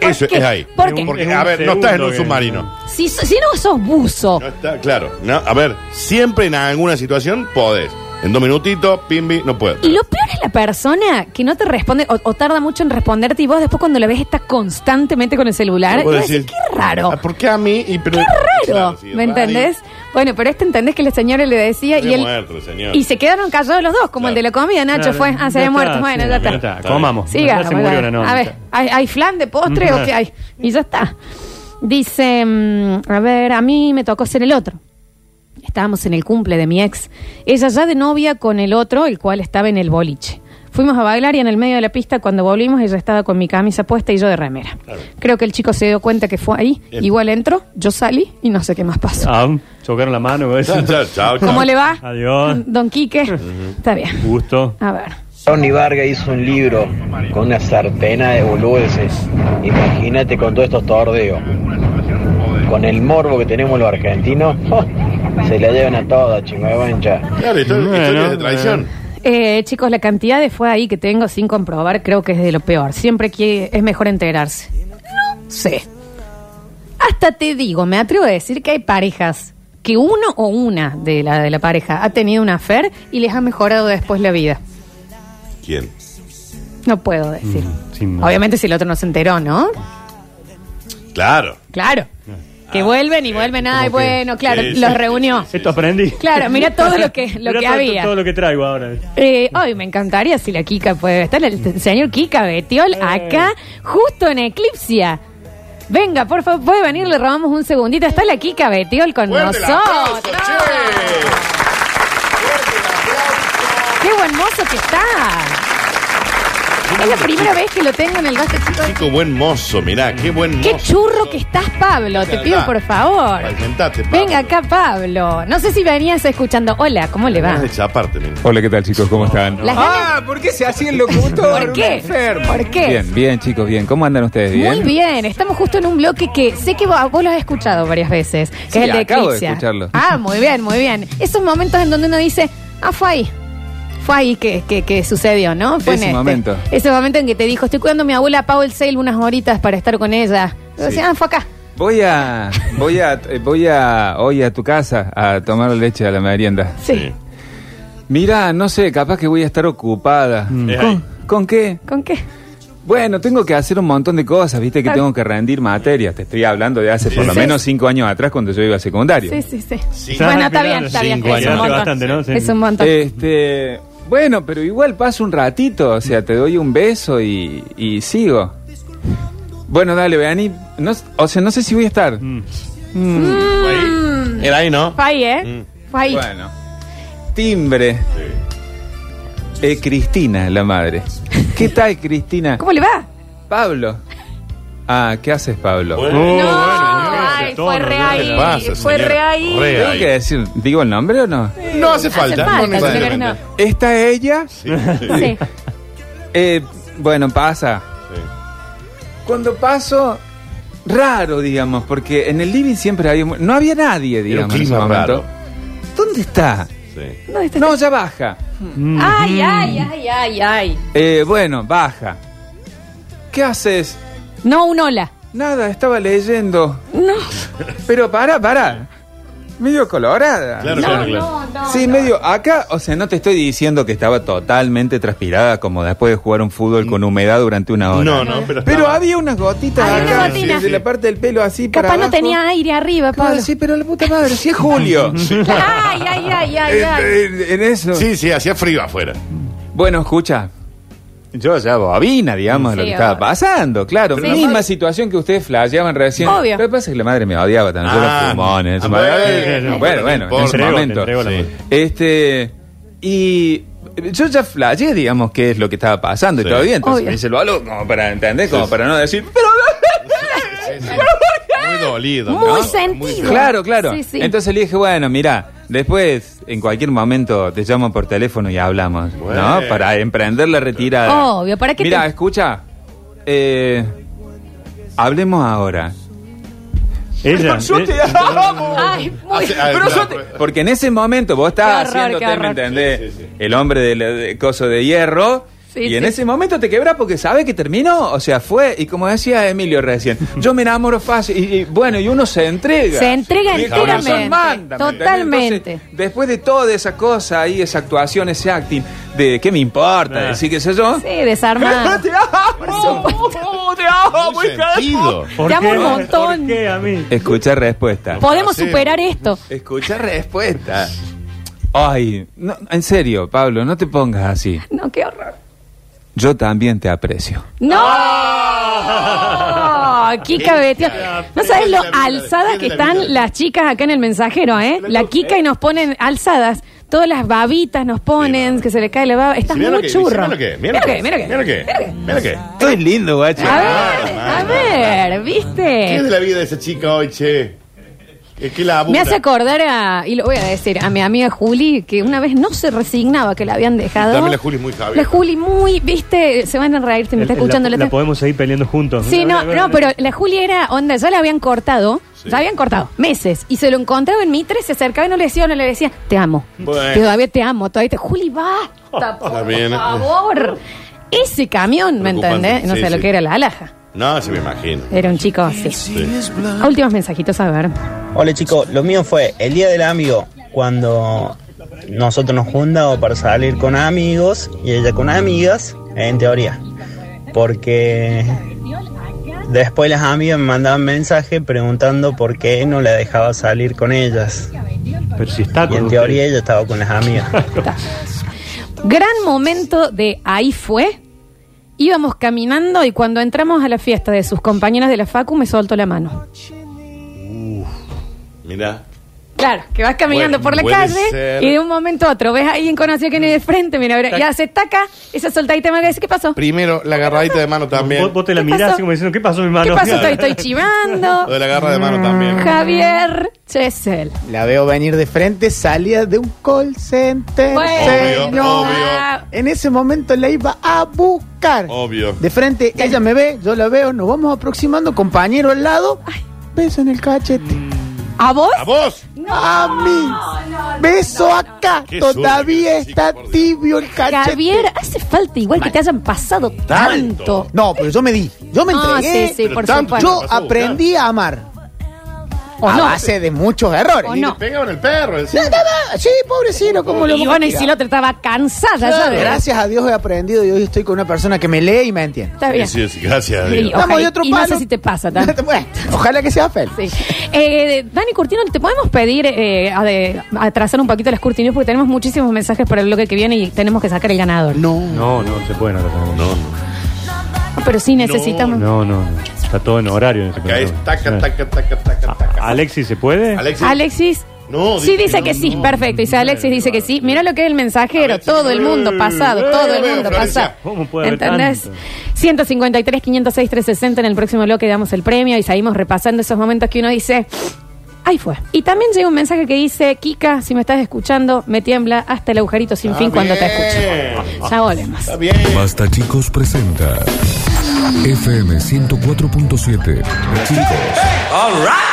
Eso qué? es ahí. ¿Por qué? Porque, a ver, no estás en un submarino. Si, si no sos buzo, No está, claro. No, a ver, siempre en alguna situación podés. En dos minutitos, pimbi, no puedo. Y lo peor es la persona que no te responde o, o tarda mucho en responderte y vos después cuando la ves está constantemente con el celular. Y Puedo vos decís, decir, qué raro. "Ah, ¿Por qué a mí? Y, pero, Qué raro. Claro, sí, ¿Me entendés? Bueno, pero este entendés que la señora le decía y había él. muerto el señor. Y se quedaron callados los dos, como Claro. el de la comida, Nacho Claro, fue. Ah, se había muerto. Bueno, sí, ya ya está. está. Comamos. Siga, Ya se murió bueno, la novia. a ver, ¿hay, hay flan de postre o qué hay? Y ya está. Dice, mm, a ver, a mí me tocó ser el otro. Estábamos en el cumple de mi ex. Ella ya de novia con el otro, el cual estaba en el boliche. Fuimos a bailar y en el medio de la pista, cuando volvimos, ella estaba con mi camisa puesta y yo de remera. Creo que el chico se dio cuenta que fue ahí. Bien. Igual entró, yo salí y no sé qué más pasó. Ah, chocaron la mano. güey. Chao, chao, chao, chao. ¿Cómo le va? Adiós. Don Quique. Está bien. Gusto. A ver. Tony Vargas hizo un libro con una sartena de boludeces. Imagínate con todos estos tordeos. Con el morbo que tenemos los argentinos, se la llevan a todas, chingüevancha. Claro, historia, Bueno, historias de traición. Eh, chicos, la cantidad de fue ahí que tengo sin comprobar creo que es de lo peor. Siempre que es mejor enterarse. No sé. Hasta te digo, me atrevo a decir que hay parejas que uno o una de la, de la pareja ha tenido una affair y les ha mejorado después la vida. ¿Quién? No puedo decir. Mm, sin duda. Obviamente si el otro no se enteró, ¿no? Claro. Claro. Que vuelven y vuelven, ay, bueno, claro, Sí, los sí, reunió. sí, Esto aprendí. Claro, mira todo lo que, lo Mirá que todo, había. Todo lo que traigo ahora. Eh, ay, me encantaría si la Kika puede estar, el señor Kika Betiol acá, justo en Eclipsia. Venga, por favor, puede venir, le robamos un segundito. Está la Kika Betiol con Fuerte el aplauso, nosotros. che. Qué buen mozo que está. Es la primera vez que lo tengo en el base, chicos. Chico, buen mozo, mirá, qué buen mozo. Qué churro que estás, Pablo. Te pido, por favor. Pablo. Venga acá, Pablo. No sé si venías escuchando. Hola, ¿cómo le va? Ganas de chaparte, mira. Hola, ¿qué tal chicos? ¿Cómo están? Las ganas- Ah, ¿por qué se hacía el locutor? ¿Por Un qué? enfermo. ¿Por qué? Bien, bien chicos, bien. ¿Cómo andan ustedes? ¿Bien? Muy bien, estamos justo en un bloque que sé que vos, vos lo has escuchado varias veces, que Sí, es el de acabo de escucharlo. Ah, muy bien, muy bien. Esos momentos en donde uno dice, ah, fue ahí. Fue ahí que, que, que sucedió, ¿no? Fue Ese en este. momento. Ese momento en que te dijo, estoy cuidando a mi abuela Paul Sale unas horitas para estar con ella. Yo decía, ah, fue acá. Voy a, voy a, voy a hoy a tu casa a tomar leche a la merienda. Sí. Mira, no sé, capaz que voy a estar ocupada. Es ¿Con, qué? ¿Con qué? Bueno, tengo que hacer un montón de cosas, viste que Claro. tengo que rendir materias. Te estoy hablando de hace Sí, por lo sí. menos cinco años atrás cuando yo iba a secundario. Sí, sí, sí. Sí. Bueno, está bien, está bien. Cinco Es un montón. Bastante, ¿no? Sí. Es un montón. Este, bueno, pero igual paso un ratito, o sea, te doy un beso y, y sigo. Bueno, dale, Beani. No, o sea, no sé si voy a estar. Mm. Mm, Ahí. Era ahí, ¿no? Fue ahí, ¿eh? Mm. Fue ahí. Bueno. Timbre. Eh, Cristina, la madre. ¿Qué tal, Cristina? ¿Cómo le va? Pablo. Ah, ¿qué haces, Pablo? Bueno. Oh, no, fue tono, re ¿no? ahí. ¿Qué le pasa, fue señora? re ahí. Re ¿Tengo ahí. que decir, digo el nombre o no? No hace falta. falta, no señora, necesariamente. no. ¿Esta es ella? Sí, sí, sí. Sí. Eh, bueno, pasa. Cuando paso, raro, digamos, porque en el living siempre había... mu- No había nadie, digamos, en ese clima momento. raro. ¿Dónde está? Sí. ¿Dónde está? No, ya baja. Ay, ay, ay, ay, ay. Eh, bueno, baja. ¿Qué haces? No, un hola. Nada, estaba leyendo. No. Pero para, para. Medio colorada. Claro, No, claro, claro. no, no. Sí, medio. Acá, o sea, no te estoy diciendo que estaba totalmente transpirada como después de jugar un fútbol con humedad durante una hora. No, no, pero Pero estaba- había unas gotitas acá, de la parte del pelo así para Capaz no tenía aire arriba, Claro, Pablo. sí, pero la puta madre, sí es julio. Ay, ay, ay, ay, en, ay. en- en eso. Sí, sí, hacía frío afuera. Bueno, escucha. Yo ya bobina, digamos, de lo Sí, que estaba obvio. pasando. Claro, Sí, misma sí. situación que ustedes flasheaban recién. Obvio. Lo que pasa es que la madre me odiaba yo Ah, fumón en ese ah, momento. bueno, bueno, bueno, en ese Te entrego, te momento. entrego la Sí. mano. Este. Y. Yo ya flasheé, digamos, qué es lo que estaba pasando y Sí. todo bien. Entonces Obvio. me el balo como para entender, como Sí, para no decir. Pero. Muy dolido. Muy ¿no? sentido. Claro, claro. Sí, sí. Entonces le dije, bueno, mira, después, en cualquier momento, te llamo por teléfono y hablamos, Bueno. ¿no? Para emprender la retirada. Obvio, ¿para qué Mira, te- escucha. Eh, hablemos ahora. Ella. yo te eh, amo. Ay, muy... Hace- ah, Pero yo claro, te- Porque en ese momento vos estabas Qué horror, haciéndote, qué ¿me horror. entendés? Sí, sí, sí. El hombre del de coso de hierro. Sí, y en sí. ese momento te quebras porque sabe que terminó. O sea, fue. Y como decía Emilio recién, yo me enamoro fácil. Y, y bueno, y uno se entrega. Se entrega enteramente. Totalmente. Entonces, después de toda esa cosa ahí, esa actuación, ese acting, de qué me importa, Ah. decir qué sé yo. Sí, desarmado. ¡Te amo! ¡Te amo! Muy sentido. ¿por Te amo qué? un montón. ¿Por qué a mí? Escucha respuesta. Podemos superar esto. Escucha respuesta. Ay, no, en serio, Pablo, no te pongas así. No, qué horror. Yo también te aprecio. ¡No! Kika Betio. No sabes lo alzadas que están las chicas acá en el mensajero, ¿eh? La Kika y nos ponen alzadas. Todas las babitas nos ponen, que se le cae la baba. Estás muy churro. Mira lo que, Mira lo que, mira lo que. Mira lo que, mira lo que. mira lo que. Esto es lindo, guacho. A ver, a ver, ¿Qué es ¿viste? de la vida de esa chica hoy, che? ¿Qué, qué la Me hace acordar a, y lo voy a decir, a mi amiga Juli, que una vez no se resignaba que la habían dejado. También la Juli es muy Javier. La Juli muy, viste, se van a reír si me está El- escuchando. La, la- la podemos seguir peleando juntos. Sí, no, no, pero la Juli era onda, ya la habían cortado, Sí. ya habían cortado meses, y se lo encontraba en Mitre, se acercaba y no le decía, no le decía, te amo. Bueno. Todavía te amo, todavía te. Juli, basta, por Está ¿eh? favor. Ese camión, ¿me entendés? No sí, sé lo que era la alhaja. No, se me imagino. Era un chico así. Sí. Últimos mensajitos, a ver. Hola chicos, lo mío fue el día del amigo, cuando nosotros nos juntamos para salir con amigos y ella con amigas, en teoría. Porque después las amigas me mandaban mensaje preguntando por qué no la dejaba salir con ellas. Pero si está Y con en usted. teoría ella estaba con las amigas. Gran momento de ahí fue. Íbamos caminando y cuando entramos a la fiesta de sus compañeras de la Facu me soltó la mano. Mira. Claro, que vas caminando Bueno, por la calle ser. y de un momento a otro ves a alguien conocido que viene de frente, mira, mira, y hace taca, esa soltadita de mano ¿qué pasó? Primero, la agarradita de mano también. Vos, vos te la ¿Qué mirás pasó? así como diciendo, ¿qué pasó mi mano? ¿Qué pasó? Estoy, estoy chivando. Lo de la garra de mano también. Javier Chesel. La veo venir de frente, salía de un call center. Bueno, obvio. En ese momento la iba a buscar. Obvio. De frente, ella me ve, yo la veo, nos vamos aproximando, compañero al lado. Beso en el cachete. ¿A vos? ¡A vos! a mí. Beso acá. Qué Todavía suerte, está chico, tibio el cachete. Javier, hace falta igual que te hayan pasado tanto. No, pero yo me di. Yo me No, entregué. sí, sí, por tanto, supuesto. Yo aprendí a amar. ¿O a no? base de muchos errores. ¿O Y no? le pegaban el perro encima. No, no, no, Sí, pobrecito, como lo Y bueno, y si la otra estaba cansada ya de- Gracias a Dios he aprendido y hoy estoy con una persona que me lee y me entiende. Está bien. Sí, sí, gracias a Sí, Dios. ojalá- Estamos de otro y no palo. sé si te pasa. Bueno, ojalá que sea feliz. Sí. Eh, Dani Curtino, ¿te podemos pedir eh, a, de- a trazar un poquito las Curtinos? Porque tenemos muchísimos mensajes para el bloque que viene y tenemos que sacar el ganador. No. No, no se puede. No, no, No, no. Pero sí necesitamos. no, no, no. Está todo en horario. En ese Acá es programa. taca, taca, taca, taca. Alexis, ¿se puede? Alexis. Alexis. No, Sí, dice que que no, sí, no. perfecto. Dice Alexis, dice que sí. Mira lo que es el mensajero. Alexis, todo el mundo eh, pasado, eh, todo el mundo pasado. ¿Cómo puede haber ¿Entendés? tanto? 153, 506, 360 en el próximo bloque damos el premio y seguimos repasando esos momentos que uno dice, Ahí fue. Y también llega un mensaje que dice, Kika, si me estás escuchando, me tiembla hasta el agujerito sin Está fin cuando te escucho. Ya volvemos. Está bien. Basta chicos presenta FM 104.7. Chicos.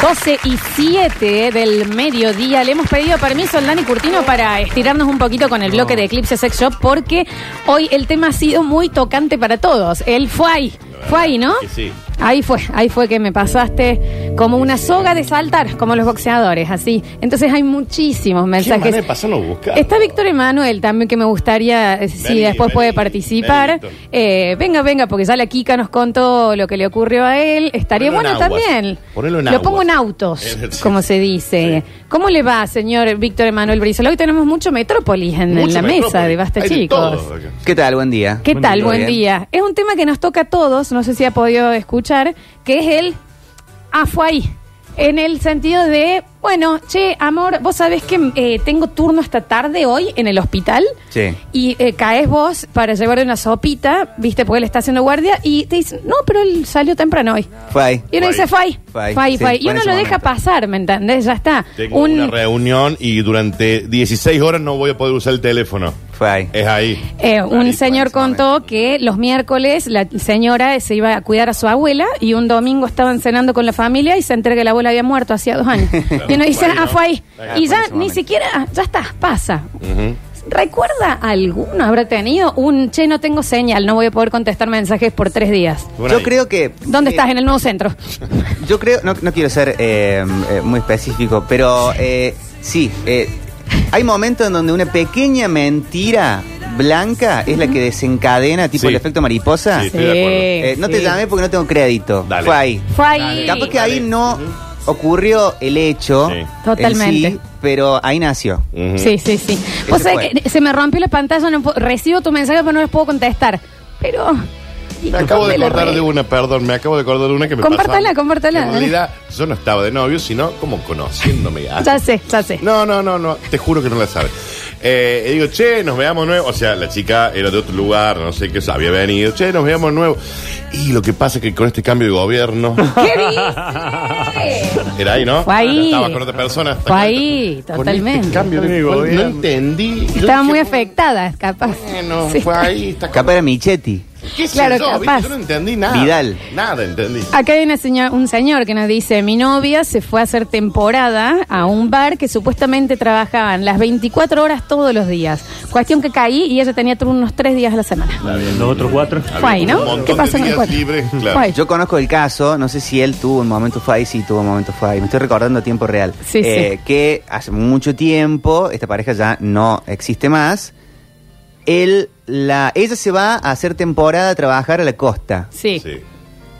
12 y 7 del mediodía. Le hemos pedido permiso al Dani Curtino para estirarnos un poquito con el bloque de Eclipse Sex Shop porque hoy el tema ha sido muy tocante para todos. Él fue ahí. Fue ahí, ¿no? Sí. Ahí fue, ahí fue que me pasaste como una soga de saltar, como los boxeadores, así. Entonces hay muchísimos ¿Qué manera mensajes. pasarlo a buscar? Está Víctor Emanuel también que me gustaría, eh, si después vení, puede participar. vení. Eh, venga, venga, porque ya la Kika nos contó lo que le ocurrió a él. Estaría Ponelo bueno también. Ponelo en lo aguas. pongo en autos, Eh, como se dice. ¿Cómo le va, señor Víctor Emanuel Brizola? Hoy tenemos mucho Metrópolis en, la Metrópolis. mesa de Basta de Chicos. ¿Qué tal? Buen día. ¿Qué tal? día. Buen día. Es un tema que nos toca a todos, no sé si ha podido escuchar, que es el Ah, fue ahí. En el sentido de, bueno, che, amor, vos sabés que eh, tengo turno esta tarde hoy en el hospital Sí. y eh, caes vos para llevarle una sopita, viste, porque él está haciendo guardia y te dicen, no, pero él salió temprano hoy. Fue ahí. Y uno Fue dice, ahí. fue ahí, Fue ahí, fue ahí, sí, fue ahí". Y fue en uno ese lo deja momento. pasar, ¿me entendés? Ya está. Tengo Un- una reunión y durante 16 horas no voy a poder usar el teléfono. Fue ahí. Es ahí. Eh, un Ahí, señor contó que los miércoles la señora se iba a cuidar a su abuela y un domingo estaban cenando con la familia y se entera que la abuela había muerto hacía dos años. y uno dice, fue ahí, ah, ¿no? fue ahí. Y ya ni siquiera, ah, ya está, pasa. ¿Recuerda alguno habrá tenido un, che, no tengo señal, no voy a poder contestar mensajes por tres días? Bueno, Yo ahí. creo que. ¿Dónde eh, estás? En el nuevo centro. Yo creo, no, no quiero ser eh, eh, muy específico, pero eh, sí, eh, hay momentos en donde una pequeña mentira blanca es la que desencadena, tipo Sí. el efecto mariposa. Sí, estoy de acuerdo. Eh, no te llamé porque no tengo crédito. Dale. Fue ahí. Fue ahí. Capaz que ahí no ocurrió el hecho. Sí. en Totalmente. sí, pero ahí nació. Sí, sí, sí. Vos sabés que se me rompió la pantalla, no puedo- recibo tu mensaje, pero no les puedo contestar. Pero. ¿y Me acabo de acordar de una, perdón, me acabo de acordar de una que me Compártala, pasó. compártala. En realidad, yo no estaba de novio, sino como conociéndome. Ya sé, ya sé. No, no, no, no, te juro que no la sabe. Eh, y digo, che, nos veamos nuevo. O sea, la chica era de otro lugar, no sé qué, había venido. Che, nos veamos nuevo. Y lo que pasa es que con este cambio de gobierno, ¿Qué dice? era ahí, ¿no? Fue ahí. Estaba con otra persona. Fue ahí, Con totalmente. este cambio de gobierno. No entendí. Estaba muy afectada, capaz. Bueno, Sí. fue ahí. Está Capaz era Michetti. ¿Qué sé Claro, yo, capaz. Yo no entendí nada. Vidal. Nada entendí. Acá hay una señor- un señor que nos dice, mi novia se fue a hacer temporada a un bar que supuestamente trabajaban las 24 horas todos los días. Cuestión que caí y ella tenía turnos tres días a la semana. Los otros cuatro. Fue ahí, ¿no? ¿Qué pasó de con el cuatro? libres, claro. Fue ahí. Yo conozco el caso, no sé si él tuvo un momento fue ahí, sí tuvo un momento fue ahí. Me estoy recordando a tiempo real. Sí, Eh, Que hace mucho tiempo, esta pareja ya no existe más. Él, la, ella se va a hacer temporada a trabajar a la costa. Sí. Sí.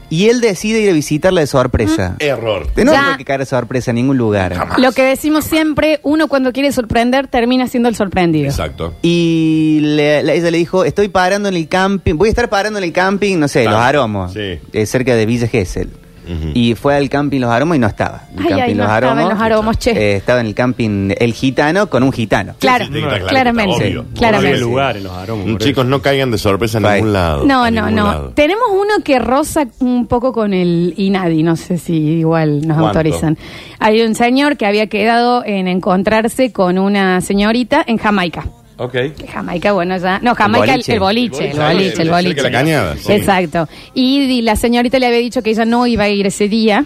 Y él decide ir a visitarla de sorpresa. Error. De no Ya. hay que caer de sorpresa en ningún lugar. Lo que decimos siempre, uno cuando quiere sorprender termina siendo el sorprendido. Exacto. Y le- la- ella le dijo, estoy parando en el camping, voy a estar parando en el camping, no sé, Claro. Los Aromos, Sí. eh, cerca de Villa Gesell. Ujú. Y fue al camping Los Aromos y no estaba. El Ay, camping ay, no estaba en Los Aromos, che. eh, estaba en el camping El Gitano con un gitano. Claro, Sí, sí, está claro, claramente, está obvio. claramente. Obvio lugar en los aromas. Mm, por Chicos, no caigan de sorpresa en Bye. ningún lado. No, En no, ningún no. lado. Tenemos uno que roza un poco con el INADI, no sé si igual nos ¿Cuánto? autorizan. Hay un señor que había quedado en encontrarse con una señorita en Jamaica. Ok. Que Jamaica, bueno, ya. No, Jamaica, el, boliche. el boliche, el El boliche, boliche, el boliche. de la cañada, sí. Exacto. Y, y la señorita le había dicho que ella no iba a ir ese día.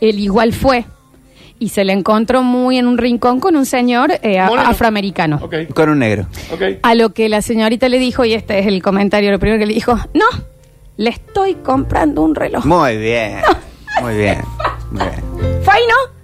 Él igual fue. Y se le encontró muy en un rincón con un señor eh, a- Moreno. afroamericano. Ok. Con un negro. Ok. A lo que la señorita le dijo, y este es el comentario, lo primero que le dijo, no, le estoy comprando un reloj. Muy bien. Muy bien. Muy bien. Fue ahí, ¿no?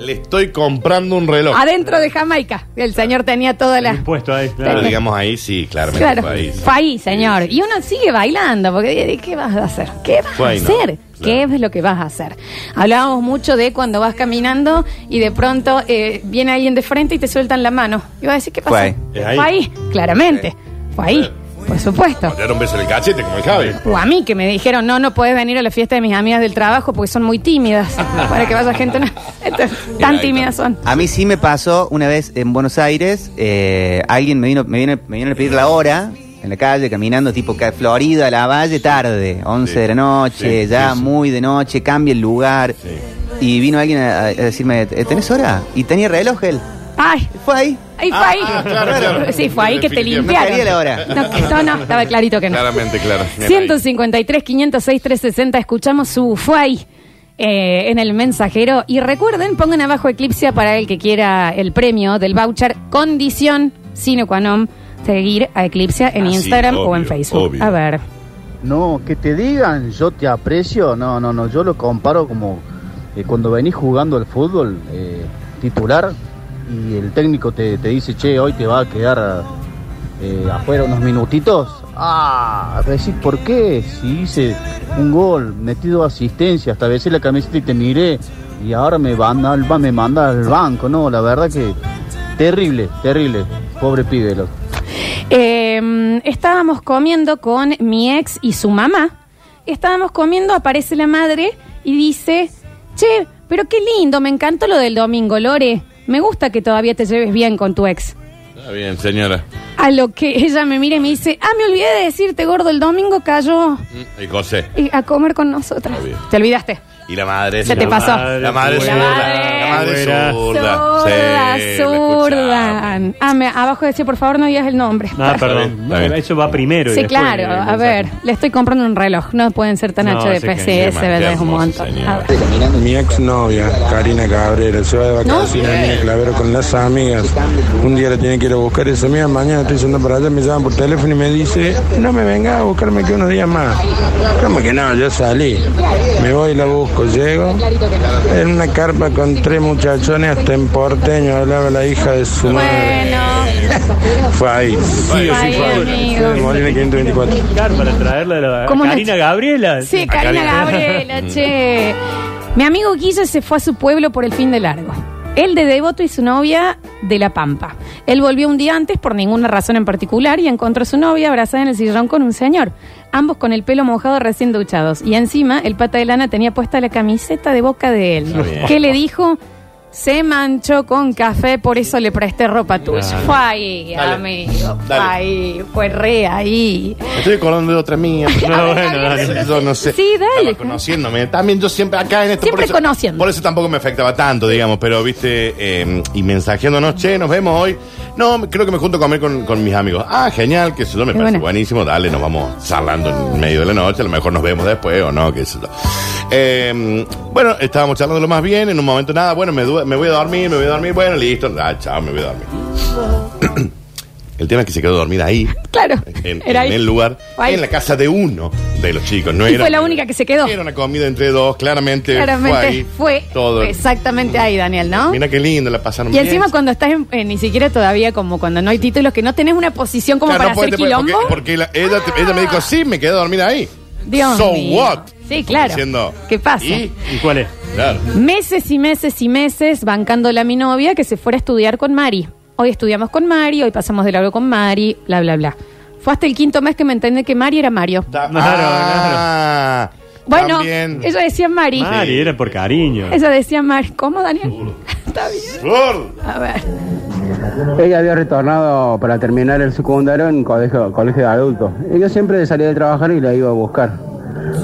Le estoy comprando un reloj. Adentro de Jamaica. El señor tenía toda la... Impuesto ahí, Pero claro. digamos ahí, sí, claramente Claro, fue ahí. sí. fue ahí, señor. Y uno sigue bailando, porque ¿de ¿qué vas a hacer? ¿Qué vas Fue a ahí, ¿no? hacer? ¿Qué Claro. es lo que vas a hacer? Hablábamos mucho de cuando vas caminando y de pronto eh, viene alguien de frente y te sueltan la mano. Y vas a decir, ¿qué pasó? Fue ahí. Fue ahí, claramente. Fue ahí, por supuesto. Te dieron un beso en el cachete como el Javi. O a mí que me dijeron, no, no puedes venir a la fiesta de mis amigas del trabajo porque son muy tímidas. para que vaya gente. no- Entonces, tan tímidas son. A mí sí me pasó una vez en Buenos Aires, eh, alguien me vino, me, vino, me vino a pedir la hora en la calle, caminando tipo ca- Florida, la Valle, tarde, 11 Sí. de la noche, Sí, ya sí, sí. muy de noche, cambia el lugar. Y vino alguien a, a decirme, "¿Eh, ¿tenés hora? Y tenía reloj él. Ay, Fue ahí. ahí fue Ah, ahí. ah, claro, claro. Sí, fue ahí que te Definitivamente. No quería la limpiaron. hora. No, que no, no, estaba clarito que no. Claramente, claro. 153, 506, 360. Escuchamos su fue ahí eh, en el mensajero. Y recuerden, pongan abajo Eclipse para el que quiera el premio del voucher. Condición sine qua non seguir a Eclipse en Ah, sí, Instagram o obvio, en Facebook. obvio. A ver. No, que te digan yo te aprecio, no, no, no, yo lo comparo como eh, cuando venís jugando al fútbol eh, titular y el técnico te, te dice, che, hoy te va a quedar eh, afuera unos minutitos. Ah, decís, ¿por qué? Si hice un gol, metido asistencia, hasta veces la camiseta y te miré y ahora me, van al, me manda al banco, no, la verdad que terrible, terrible, pobre pibe. Eh, estábamos comiendo con mi ex y su mamá. Estábamos comiendo, aparece la madre y dice, che, pero qué lindo, me encantó lo del domingo, Lore. Me gusta que todavía te lleves bien con tu ex. Está bien, señora. A lo que ella me mira y me dice, ah, me olvidé de decirte, gordo, el domingo cayó Y José. eh, a comer con nosotros. Te olvidaste. Y la madre. Se te la pasó. madre- La madre La zurda. madre. La madre zurda. Zurda, Sí, la zurda. Ah, me- abajo decía, por favor, no digas el nombre. Ah, perdón. bien, está bien. Eso va primero. y Sí, después claro. el A mensaje. ver, le estoy comprando un reloj. No pueden ser tan No, HDP. Sí, que- ese verdad es un montón. A ver. Mi exnovia, Karina Cabrera, se va de vacaciones a Mina Clavero con las amigas. Un día la tiene que ir a buscar esa amiga, mañana estoy yendo para allá, me llaman por teléfono y me dice, no me venga a buscarme que unos días más. ¿Cómo que no? Yo salí. Me voy y la busco, llego. En una carpa con tres muchachones, hasta en porteño, hablaba la hija de su madre. Fue ahí. Sí o sí fue ahí. amigo. Fue de Molina 524. Claro, para traerle a la. Karina Gabriela. Sí, Karina Gabriela, che. Mi amigo Guille se fue a su pueblo por el fin de largo. Él de Devoto y su novia de La Pampa. Él volvió un día antes por ninguna razón en particular y encontró a su novia abrazada en el sillón con un señor. Ambos con el pelo mojado recién duchados. Y encima el pata de lana tenía puesta la camiseta de boca de él. ¿Qué le dijo? Se manchó con café, por eso le presté ropa tuya. Dale. Fue ahí, Dale. amigo. Fue Dale. ahí. Fue re ahí. Me estoy acordando de otra mía. No, bueno, dale. Yo no sé. Sí, dale. Estaba conociéndome. También yo siempre acá en esto. Siempre por eso, conociendo. Por eso tampoco me afectaba tanto, digamos. Pero, viste, eh, y mensajeándonos, che, nos vemos hoy. No, creo que me junto a comer con, con mis amigos. Ah, genial, que eso me parece bueno. buenísimo. Dale, nos vamos charlando en medio de la noche. A lo mejor nos vemos después o no, qué sé yo. Eh, bueno, estábamos charlando lo más bien. En un momento, nada, bueno, me, me voy a dormir, me voy a dormir. Bueno, listo. Ah, chao, me voy a dormir. El tema es que se quedó dormida ahí, Claro. en, Era en ahí. el lugar, Ahí. en la casa de uno de los chicos. No y era, fue la única que se quedó. era una comida entre dos, claramente, Claramente fue ahí. fue todo. exactamente ahí, Daniel, ¿no? Mira qué lindo, la pasaron Y bien. encima cuando estás en, eh, ni siquiera todavía como cuando no hay títulos, que no tenés una posición como Claro, para no hacer puede- quilombo. Porque, porque la- ella, ella me dijo, sí, me quedé dormida ahí. Dios so mío. what? Sí, claro. Diciendo, ¿Qué pasa? ¿Y? ¿Y cuál es? Claro. Meses y meses y meses bancándola a mi novia que se fuera a estudiar con Mari. Hoy estudiamos con Mari, hoy pasamos de largo con Mari, bla, bla, bla. Fue hasta el quinto mes que me entendí que Mari era Mario. Ah, Bueno, también. ella decía Mari. Mari, era por cariño. Ella decía Mari. ¿Cómo, Daniel? Está bien. Flor. A ver. Ella había retornado para terminar el secundario en colegio, colegio de adultos. Y yo siempre salía de trabajar y la iba a buscar.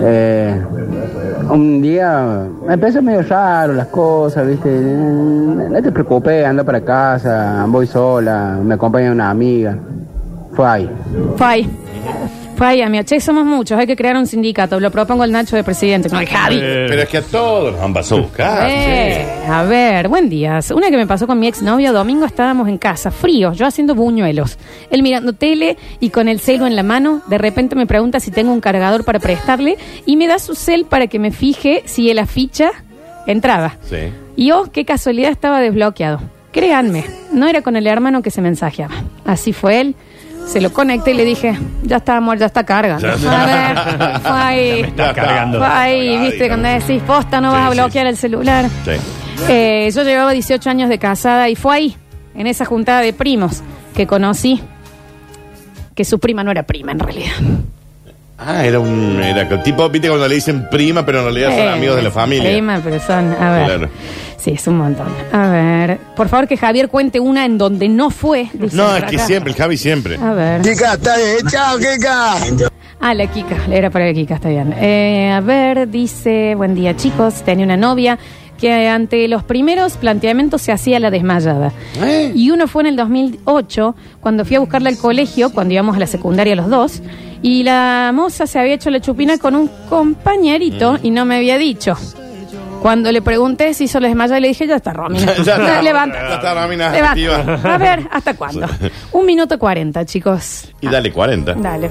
Eh, un día me empezó medio raro las cosas, ¿viste? No te preocupes, anda para casa, voy sola, me acompaña una amiga. Fue ahí. Fue ahí. Ahí, amigo. Che, somos muchos. Hay que crear un sindicato. Lo propongo el Nacho de presidente. Con el Javi. Pero es que a todos nos han pasado a buscar. Eh, a ver, buen día. Una que me pasó con mi exnovio, domingo estábamos en casa, fríos, yo haciendo buñuelos. Él mirando tele y con el celo en la mano, de repente me pregunta si tengo un cargador para prestarle y me da su cel para que me fije si la ficha entraba. Sí. Y oh, qué casualidad estaba desbloqueado. Créanme, no era con el hermano que se mensajeaba. Así fue él. Se lo conecté y le dije, ya está amor, ya está cargando. A ver, fue ahí. Me está cargando. Fue ahí, viste, cuando decís, posta, no vas a bloquear el celular. Sí. Eh, yo llevaba 18 años de casada y fue ahí, en esa juntada de primos, que conocí que su prima no era prima en realidad. Ah, era un. Era que- tipo, viste cuando le dicen prima, pero en realidad son Eh, amigos de la familia. Prima, pero son. A ver. Claro. Sí, es un montón. A ver. Por favor, que Javier cuente una en donde no fue. dice No, por es que acá. siempre, el Javi siempre. A ver. Kika, está bien. Chao, Kika. Ah, la Kika, era para la Kika, está bien. Eh, a ver, dice, buen día chicos, tenía una novia que ante los primeros planteamientos se hacía la desmayada. Y uno fue en el 2008, cuando fui a buscarla al colegio, cuando íbamos a la secundaria los dos, y la moza se había hecho la chupina con un compañerito y no me había dicho. Cuando le pregunté si hizo la desmayada, le dije, ya está, Romina. Ya está, Levanta. ya está, Romina, Levanta. activa. A ver, ¿hasta cuándo? Un minuto cuarenta, chicos. Y dale 40. Dale.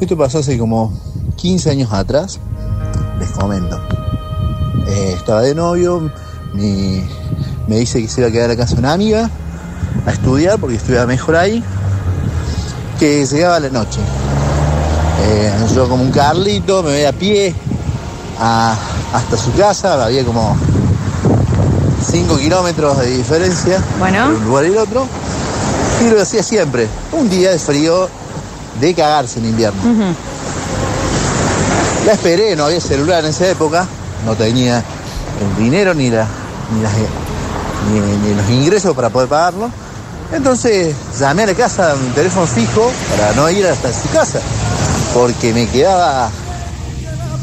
Esto pasó hace como 15 años atrás. Les comento. Eh, estaba de novio. mi- me dice que se iba a quedar a casa una amiga a estudiar porque estudiaba mejor ahí. Que llegaba a la noche. Eh, yo como un carlito, me voy a pie a- hasta su casa. Había como 5 kilómetros de diferencia Bueno. un lugar y el otro. Y lo hacía siempre. Un día de frío de cagarse en invierno. La esperé, no había celular en esa época, no tenía el dinero ni, la, ni, las- ni- ni los ingresos para poder pagarlo. Entonces llamé a la casa un teléfono fijo para no ir hasta su casa, porque me quedaba,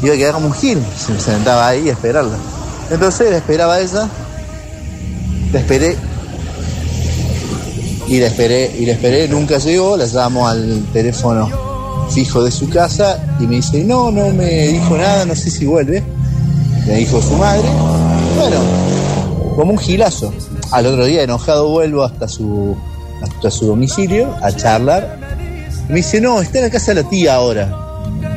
iba a quedar como un gil si me sentaba ahí a esperarla. Entonces la esperaba ella, la esperé y la esperé y la esperé, nunca llegó, la llamo al teléfono fijo de su casa y me dice, no, no me dijo nada, no sé si vuelve. Le dijo su madre. Bueno, como un gilazo. Al otro día enojado vuelvo hasta su, hasta su domicilio a charlar. Me dice, no, está en la casa de la tía ahora.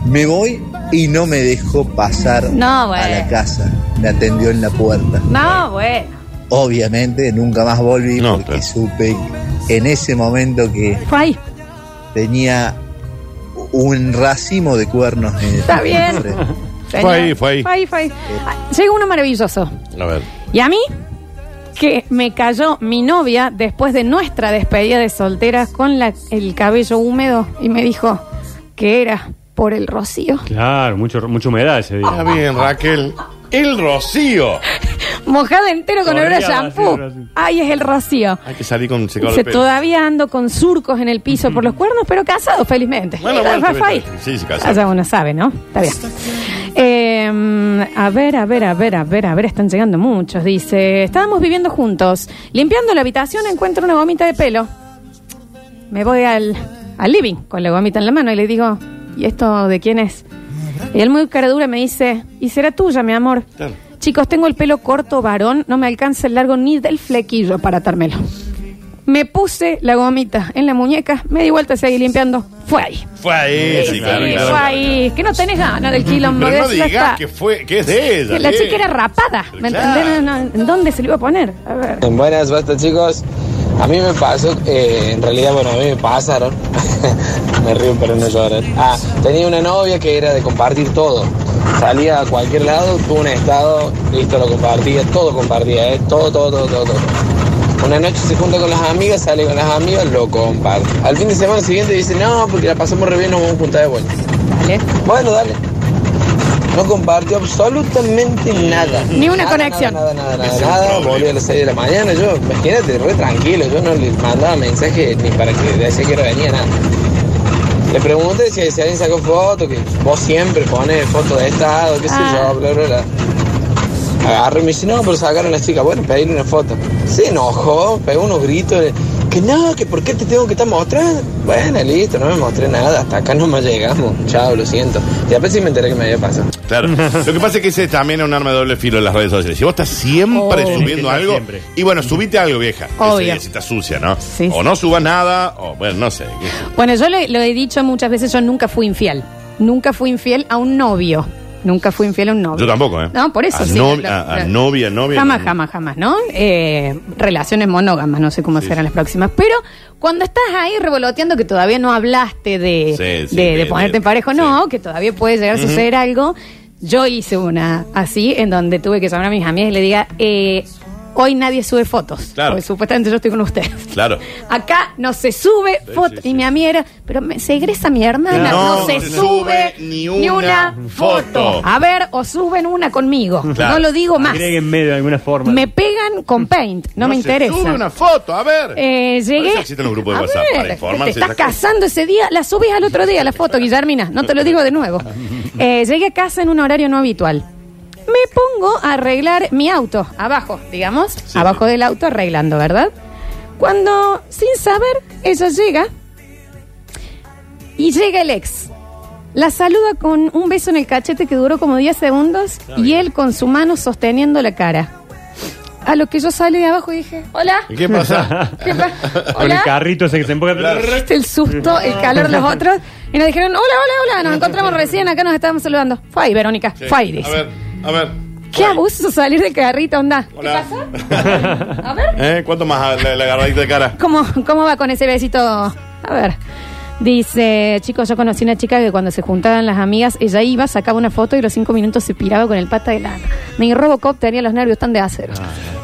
Me voy y no me dejó pasar No, a la casa. Me atendió en la puerta. No, bueno. Obviamente nunca más volví porque supe en ese momento que Fue ahí. tenía un racimo de cuernos en el Está bien. Fue ahí, fue ahí. Fue ahí, fue ahí. Ah, Llega uno maravilloso. A ver. Y a mí, que me cayó mi novia después de nuestra despedida de solteras con la- el cabello húmedo y me dijo que era por el rocío. Claro, mucho, mucha humedad ese día. Está bien, Raquel. El rocío. Mojada entero con olor a shampoo. rocío. Ay, es el rocío. Hay que salir con secador Dice, de pelo. todavía ando con surcos en el piso por los cuernos, pero casado, felizmente. Bueno, Mira, bueno, está bien, ahí. Sí, sí, Ah, casado. ya uno sabe, ¿no? Está bien. Eh, a ver, a ver, a ver, a ver, a ver, están llegando muchos. Dice, estábamos viviendo juntos. Limpiando la habitación encuentro una gomita de pelo. Me voy al, al living con la gomita en la mano y le digo, ¿y esto de quién es? Y él muy cara dura me dice, ¿y será tuya, mi amor? Chicos, tengo el pelo corto varón, no me alcanza el largo ni del flequillo para atármelo. Me puse la gomita en la muñeca, me di vuelta, seguí limpiando. Fue ahí. Fue ahí, sí, Sí, claro, claro. fue ahí. Que no tenés ganas del quilombo. Pero no digas está. que fue, que es de ella. Que la chica era rapada. ¿Me Claro. entendés? No, no, ¿En dónde se lo iba a poner? A ver. Buenas, basta chicos. A mí me pasó, eh, en realidad, bueno, a mí me pasaron. me río pero no llorar. Ah, tenía una novia que era de compartir todo. Salía a cualquier lado, tuvo un estado, listo, lo compartía, todo compartía, ¿eh? todo, todo, todo, todo, todo. Una noche se junta con las amigas, sale con las amigas, lo comparte. Al fin de semana siguiente dice, no, porque la pasamos re bien, nos vamos a juntar de vuelta. Dale. Bueno, dale. No compartió absolutamente nada. Ni una Nada, conexión. Nada, nada, nada, nada, nada. Volví a las 6 de la mañana. Yo, imagínate, re tranquilo. Yo no le mandaba mensaje ni para que decía que no venía nada. Le pregunté si, si alguien sacó foto, que vos siempre pones foto de estado, qué sé Ah. yo, bla, bla, bla. Agarré y me dice, no, pero sacaron las chicas. Bueno, pedirle una foto. Se enojó, pegó unos gritos. Que no, que por qué te tengo que estar mostrando. Bueno, listo, no me mostré nada. Hasta acá no me llegamos. Chao, lo siento. Y después sí me enteré que me había pasado. Claro. Lo que pasa es que ese también es un arma de doble filo en las redes sociales. Si vos estás siempre subiendo algo, siempre. y bueno, subite algo, vieja. Obvio. si está sucia, ¿no? Sí, o sí. no subas nada, o bueno, no sé. Bueno, yo lo, lo he dicho muchas veces, yo nunca fui infiel. Nunca fui infiel a un novio. Nunca fui infiel a un novio. Yo tampoco, ¿eh? No, por eso a sí, novi- lo- a, a lo- novia, novia. Jamás, no. jamás, jamás, ¿no? Eh, relaciones monógamas, no sé cómo serán las próximas. Pero cuando estás ahí revoloteando que todavía no hablaste de, Sí, de, ponerte en parejo, no, que todavía puede llegar a suceder algo, yo hice una así, en donde tuve que llamar a mis amigas y le diga, eh, Hoy nadie sube fotos. Claro. Porque supuestamente yo estoy con ustedes. Claro. Acá no se sube Sí, foto. sí, Y mi amiga era, pero me- se egresa mi hermana, no, No se se sube ni ni una, foto. foto. A ver, o suben una conmigo. Claro. No lo digo más. Agréguenme de alguna forma. Me pegan con paint, no, me se interesa. Sube una foto, a ver. Eh, llegué. existen los grupos de A WhatsApp ver, para informarse Te de estás casando ese día, la subís al otro día, la foto, Guillermina. No te lo digo de nuevo. Eh, llegué a casa en un horario no habitual. Me pongo a arreglar mi auto, abajo, digamos, abajo del auto arreglando, ¿verdad? Cuando, sin saber, ella llega y llega el ex. La saluda con un beso en el cachete que duró como 10 segundos y él con su mano sosteniendo la cara. A lo que yo salí de abajo y dije, hola. ¿Y ¿Qué pasa? Con el Hola. carrito ese que se empuja. Este el susto, el calor de los otros. Y nos dijeron, hola, hola, hola, nos encontramos recién, acá nos estábamos saludando. Fue ahí, Verónica, Sí. fue ahí, A dice. ver, a ver. Qué abuso salir del carrito, onda. Hola. ¿Qué pasa? A ver. ¿Eh? ¿Cuánto más la, la agarradita de cara? ¿Cómo, ¿Cómo va con ese besito? A ver. Dice, chicos, yo conocí una chica que cuando se juntaban las amigas, ella iba, sacaba una foto y los cinco minutos se piraba con el pata de lana. Mi Robocop tenía los nervios tan de acero.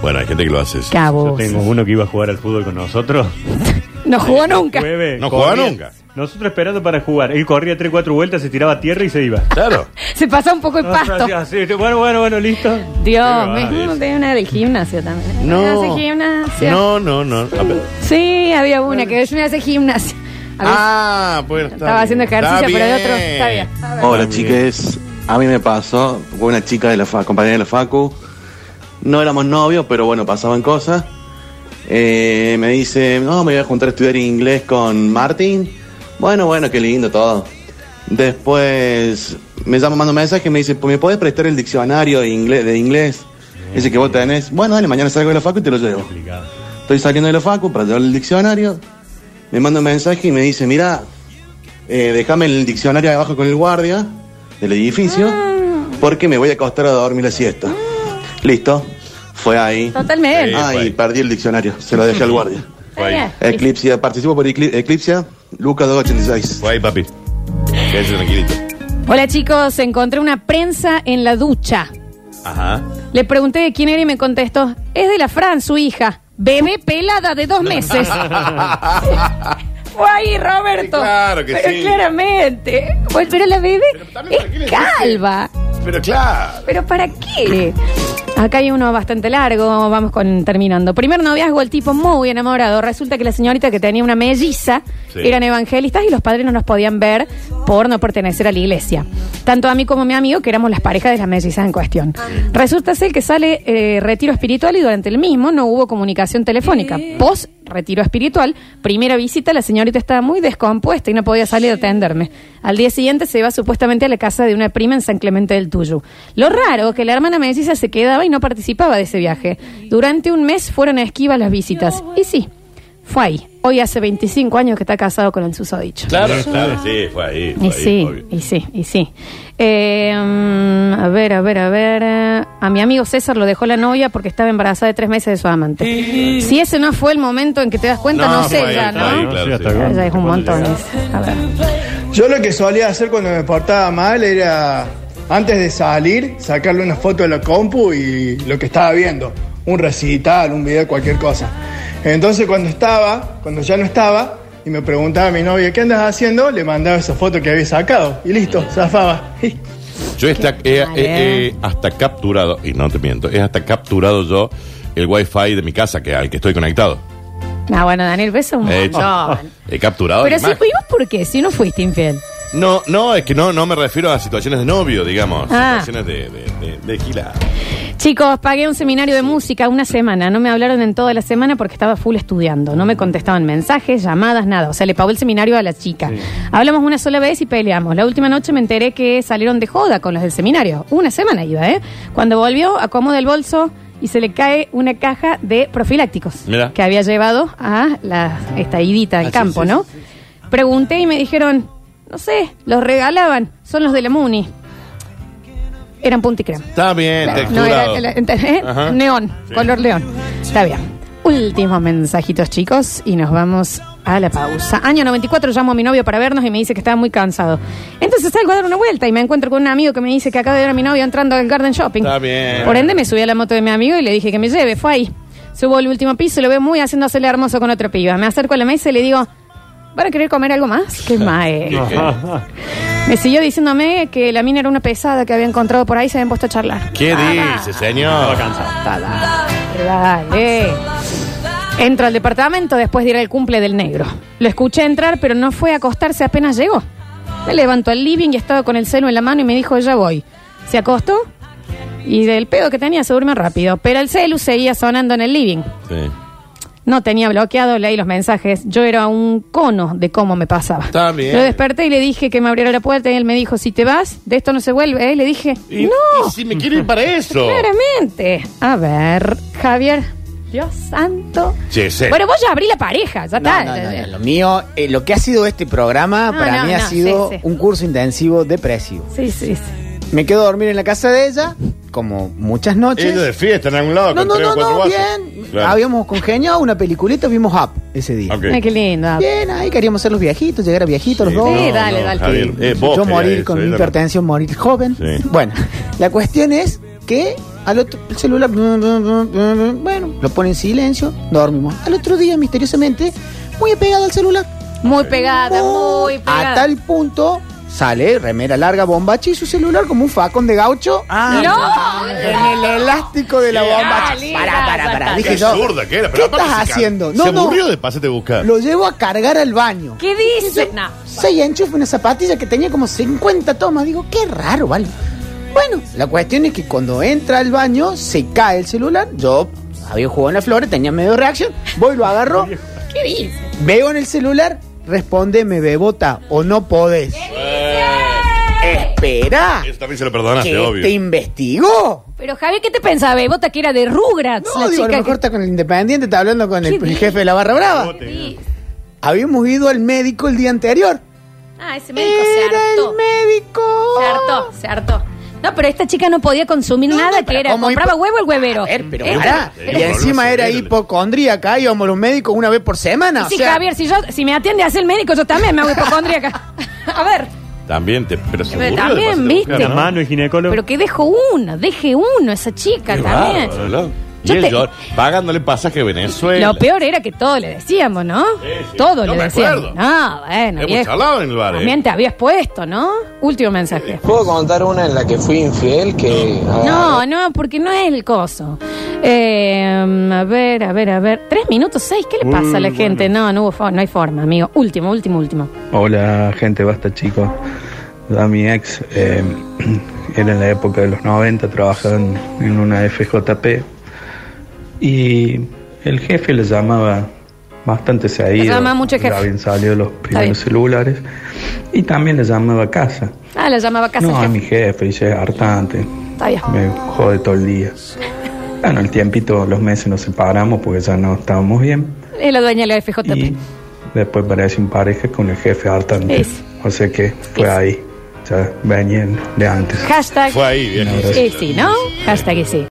Bueno, hay gente que lo hace. Yo tengo uno que iba a jugar al fútbol con nosotros. No jugó nunca. Jueves, No jugaba corría- nunca. Nosotros esperando para jugar. Él corría 3, 4 vueltas, se tiraba a tierra y se iba. Claro. Se pasa un poco el pasto. Hacía así, Bueno, bueno, bueno, listo. Dios, Pero, me ah, de una del gimnasio también. No. Hace gimnasia. No, no, no. A ver. Sí, había una que yo me hace gimnasia. Había- Ah, bueno, está Estaba bien. haciendo ejercicio, Está pero de bien. otro. Está bien. A ver. Hola chiques, a mí me pasó con una chica de la fa- compañera de la Facu. No éramos novios, pero bueno, pasaban cosas. Eh, me dice, no, me voy a juntar a estudiar inglés con Martín. Bueno, bueno, qué lindo todo. Después me llama, manda un mensaje y me dice, ¿me podés prestar el diccionario de inglés? De inglés? Ese que vos tenés. Bueno, dale, mañana salgo de la Facu y te lo llevo. Estoy saliendo de la Facu para llevar el diccionario. Me manda un mensaje y me dice, mira, eh, déjame el diccionario abajo con el guardia del edificio porque me voy a acostar a dormir la siesta. Listo. Fue ahí. Totalmente. Ay, perdí el diccionario. Se lo dejé al guardia. Eclipsia, participo por Ecli- Eclipsia, Lucas 286. Fue ahí, papi. Quédese tranquilito. Hola chicos, encontré una prensa en la ducha. Ajá. Le pregunté de quién era y me contestó, es de la Fran, su hija. Bebé pelada de dos meses. Fue ahí, Roberto. Claro que pero sí. claramente. Pero la bebé es calva. Pero claro. ¿Pero para qué? Acá hay uno bastante largo, vamos con terminando. Primer noviazgo, el tipo muy enamorado. Resulta que la señorita que tenía una melliza Sí. eran evangelistas y los padres no nos podían ver por no pertenecer a la iglesia. Tanto a mí como a mi amigo, que éramos las parejas de las mellizas en cuestión. Resulta ser que sale eh, retiro espiritual y durante el mismo no hubo comunicación telefónica. Post retiro espiritual, primera visita, la señorita estaba muy descompuesta y no podía salir a atenderme. Al día siguiente se iba supuestamente a la casa de una prima en San Clemente del Tuyo. Lo raro que la hermana melliza se quedaba y no participaba de ese viaje. Durante un mes fueron esquivas las visitas. Y sí, fue ahí. Hoy hace 25 años que está casado con el susodicho. Claro, claro, sí, fue ahí. Fue Y ahí, sí, obvio. y sí, y sí. Eh, a ver, a ver, a ver. A mi amigo César lo dejó la novia porque estaba embarazada de tres meses de su amante. Si ese no fue el momento en que te das cuenta, no, sé ahí, ya, ¿no? ahí, claro, sí. Ya, ya es un montón. A ver. Yo lo que solía hacer cuando me portaba mal era, antes de salir, sacarle una foto de la compu y lo que estaba viendo. Un recital, un video, cualquier cosa. Entonces cuando estaba, cuando ya no estaba, y me preguntaba a mi novia, ¿qué andas haciendo? Le mandaba esa foto que había sacado. Y listo, zafaba. Yo esta- he, he- he hasta capturado, y no te miento, he hasta capturado yo el wifi de mi casa que, al que estoy conectado. Ah, bueno, Daniel, beso un montón. he capturado Pero la sí, imagen. ¿y vos por qué? Si no fuiste infiel. No, no, es que no, no me refiero a situaciones de novio, digamos. Ah. Situaciones de, de, de, de gila. Chicos, pagué un seminario de música una semana. No me hablaron en toda la semana porque estaba full estudiando. No me contestaban mensajes, llamadas, nada. O sea, le pagó el seminario a la chica. Hablamos una sola vez y peleamos. La última noche me enteré que salieron de joda con los del seminario. Una semana iba, ¿eh? Cuando volvió, acomoda el bolso y se le cae una caja de profilácticos que había llevado a la, esta idita al Ah, sí, campo, sí, ¿no? Pregunté y me dijeron, no sé, los regalaban. Son los de la Muni. Eran punta y crema. Está bien, Claro, no texturado. era- era- ¿eh? Ajá. Neón, Sí. color león. Está bien. Últimos mensajitos, chicos, y nos vamos a la pausa. Año 94 llamo a mi novio para vernos y me dice que estaba muy cansado. Entonces salgo a dar una vuelta y me encuentro con un amigo que me dice que acaba de ver a mi novio entrando al Garden Shopping. Está bien. Por ende me subí a la moto de mi amigo y le dije que me lleve. Fue ahí. Subo al último piso y lo veo muy haciéndosele hermoso con otro piba. Me acerco a la mesa y le digo, ¿van a querer comer algo más? Qué mae. Me siguió diciéndome que la mina era una pesada que había encontrado por ahí y se habían puesto a charlar. ¿Qué dice, señor? Dale. Entro al departamento después de ir al cumple del negro. Lo escuché entrar, pero no fue a acostarse apenas llegó. Me levantó al living y estaba con el celo en la mano y me dijo, ya voy. Se acostó y del pedo que tenía se durmió rápido. Pero el celu seguía sonando en el living. Sí. No tenía bloqueado, leí los mensajes. Yo era un cono de cómo me pasaba. Está bien. Lo desperté y le dije que me abriera la puerta y él me dijo, si te vas, de esto no se vuelve. ¿eh? Le dije, Y- no. y si me quiero ir para eso. Claramente. A ver, Javier. Dios santo. Che, sí. Bueno, vos ya abrí la pareja, ya está. no, no, no, lo mío, eh, lo que ha sido este programa, No, para no, mí ha sido sí, sí. un curso intensivo depresivo. Sí, sí, sí. Me quedo a dormir en la casa de ella, como muchas noches. Ella de fiesta en algún lado No, con no, tres no, o cuatro no, vasos. bien. Claro. Habíamos congeniado una peliculita, vimos Up ese día. Ok. Ay, qué lindo. Bien, ahí queríamos ser los viejitos, llegar a viejitos los dos. Sí, dale, dale. Javier, eh, vos Yo morir eso, con hipertensión, morir joven. Sí. Bueno, la cuestión es que al otro el celular, bueno, lo pone en silencio, dormimos. Al otro día, misteriosamente, muy pegado al celular. Muy pegada, muy pegada. A tal punto sale remera larga, bombacha y su celular como un facón de gaucho. ¡No! En el elástico de la Qué bombacha. asco. Pará, pará, pará. Qué Dije yo, absurda que era. ¿qué Pero aparte estás se ca- haciendo? Se No, no. aburrió de pasarte a buscar. Lo llevo a cargar al baño. ¿Qué dice? No. Se enchufa una zapatilla que tenía como 50 tomas. Digo, qué raro, ¿vale? Bueno, la cuestión es que cuando entra al baño, se cae el celular. Yo había jugado en la flores, tenía medio reacción. Voy, lo agarro. ¿Qué dice? Veo en el celular, respóndeme, bebota, o no podés. Espera. Eso también se lo perdonaste, ¿Que obvio. te investigó? Pero Javier, ¿qué te pensaba? Bebota que era de Rugrats. No, la digo, a lo chica mejor que... está con el independiente, está hablando con el, ¿Qué el jefe de la barra brava. Habíamos ido al médico el día anterior. Ah, ese médico se Era hartó. el médico. Se hartó, se hartó. No, pero esta chica no podía consumir nada que era. ¿cómo Compraba hipo- huevo el huevero. A ver, pero pará. Y encima era hipocondríaca, íbamos los médicos una vez por semana. Sí, o sea, Javier, si, yo, si me atiende así el médico, yo también me hago hipocondríaca. A ver, También te. Pero se Pero aburrió de también, ¿viste? ¿no? Mano y ginecólogo. pero que dejo uno, deje uno, esa chica Qué también. bárbaro, loco. Y Yo él te- pagándole pasaje a Venezuela. Lo peor era que todo le decíamos, ¿no? sí. Todo No le me decíamos. acuerdo. No, bueno, Hemos viejo. charlado en el bar, ¿eh? También te habías puesto, ¿no? Último mensaje. ¿Puedo contar una en la que fui infiel? Que No, no, porque no es el coso. Eh, a ver, a ver, a ver. Tres minutos seis, ¿qué le pasa a la gente? No, no hubo fo- no hay forma, amigo. Último, último, último. Hola gente, basta chicos. A mi ex eh, era en la época de los 90, trabajaba en, en una FJP y el jefe le llamaba bastante seguido. llamaba mucho el jefe. Ya habían salido los bien. primeros celulares y también le llamaba a casa. Ah, la llamaba casa no, a mi jefe, dice, hartante, Está bien. me jode todo el día. Bueno, el tiempito, los meses nos separamos porque ya no estábamos bien. Es la dueña de la FJP. Y después parece un pareja con el jefe hartante. Es. O sea que fue ahí. Ya venían de antes. Hashtag. Fue ahí, viejo. Sí, sí, ¿no? Hashtag y sí.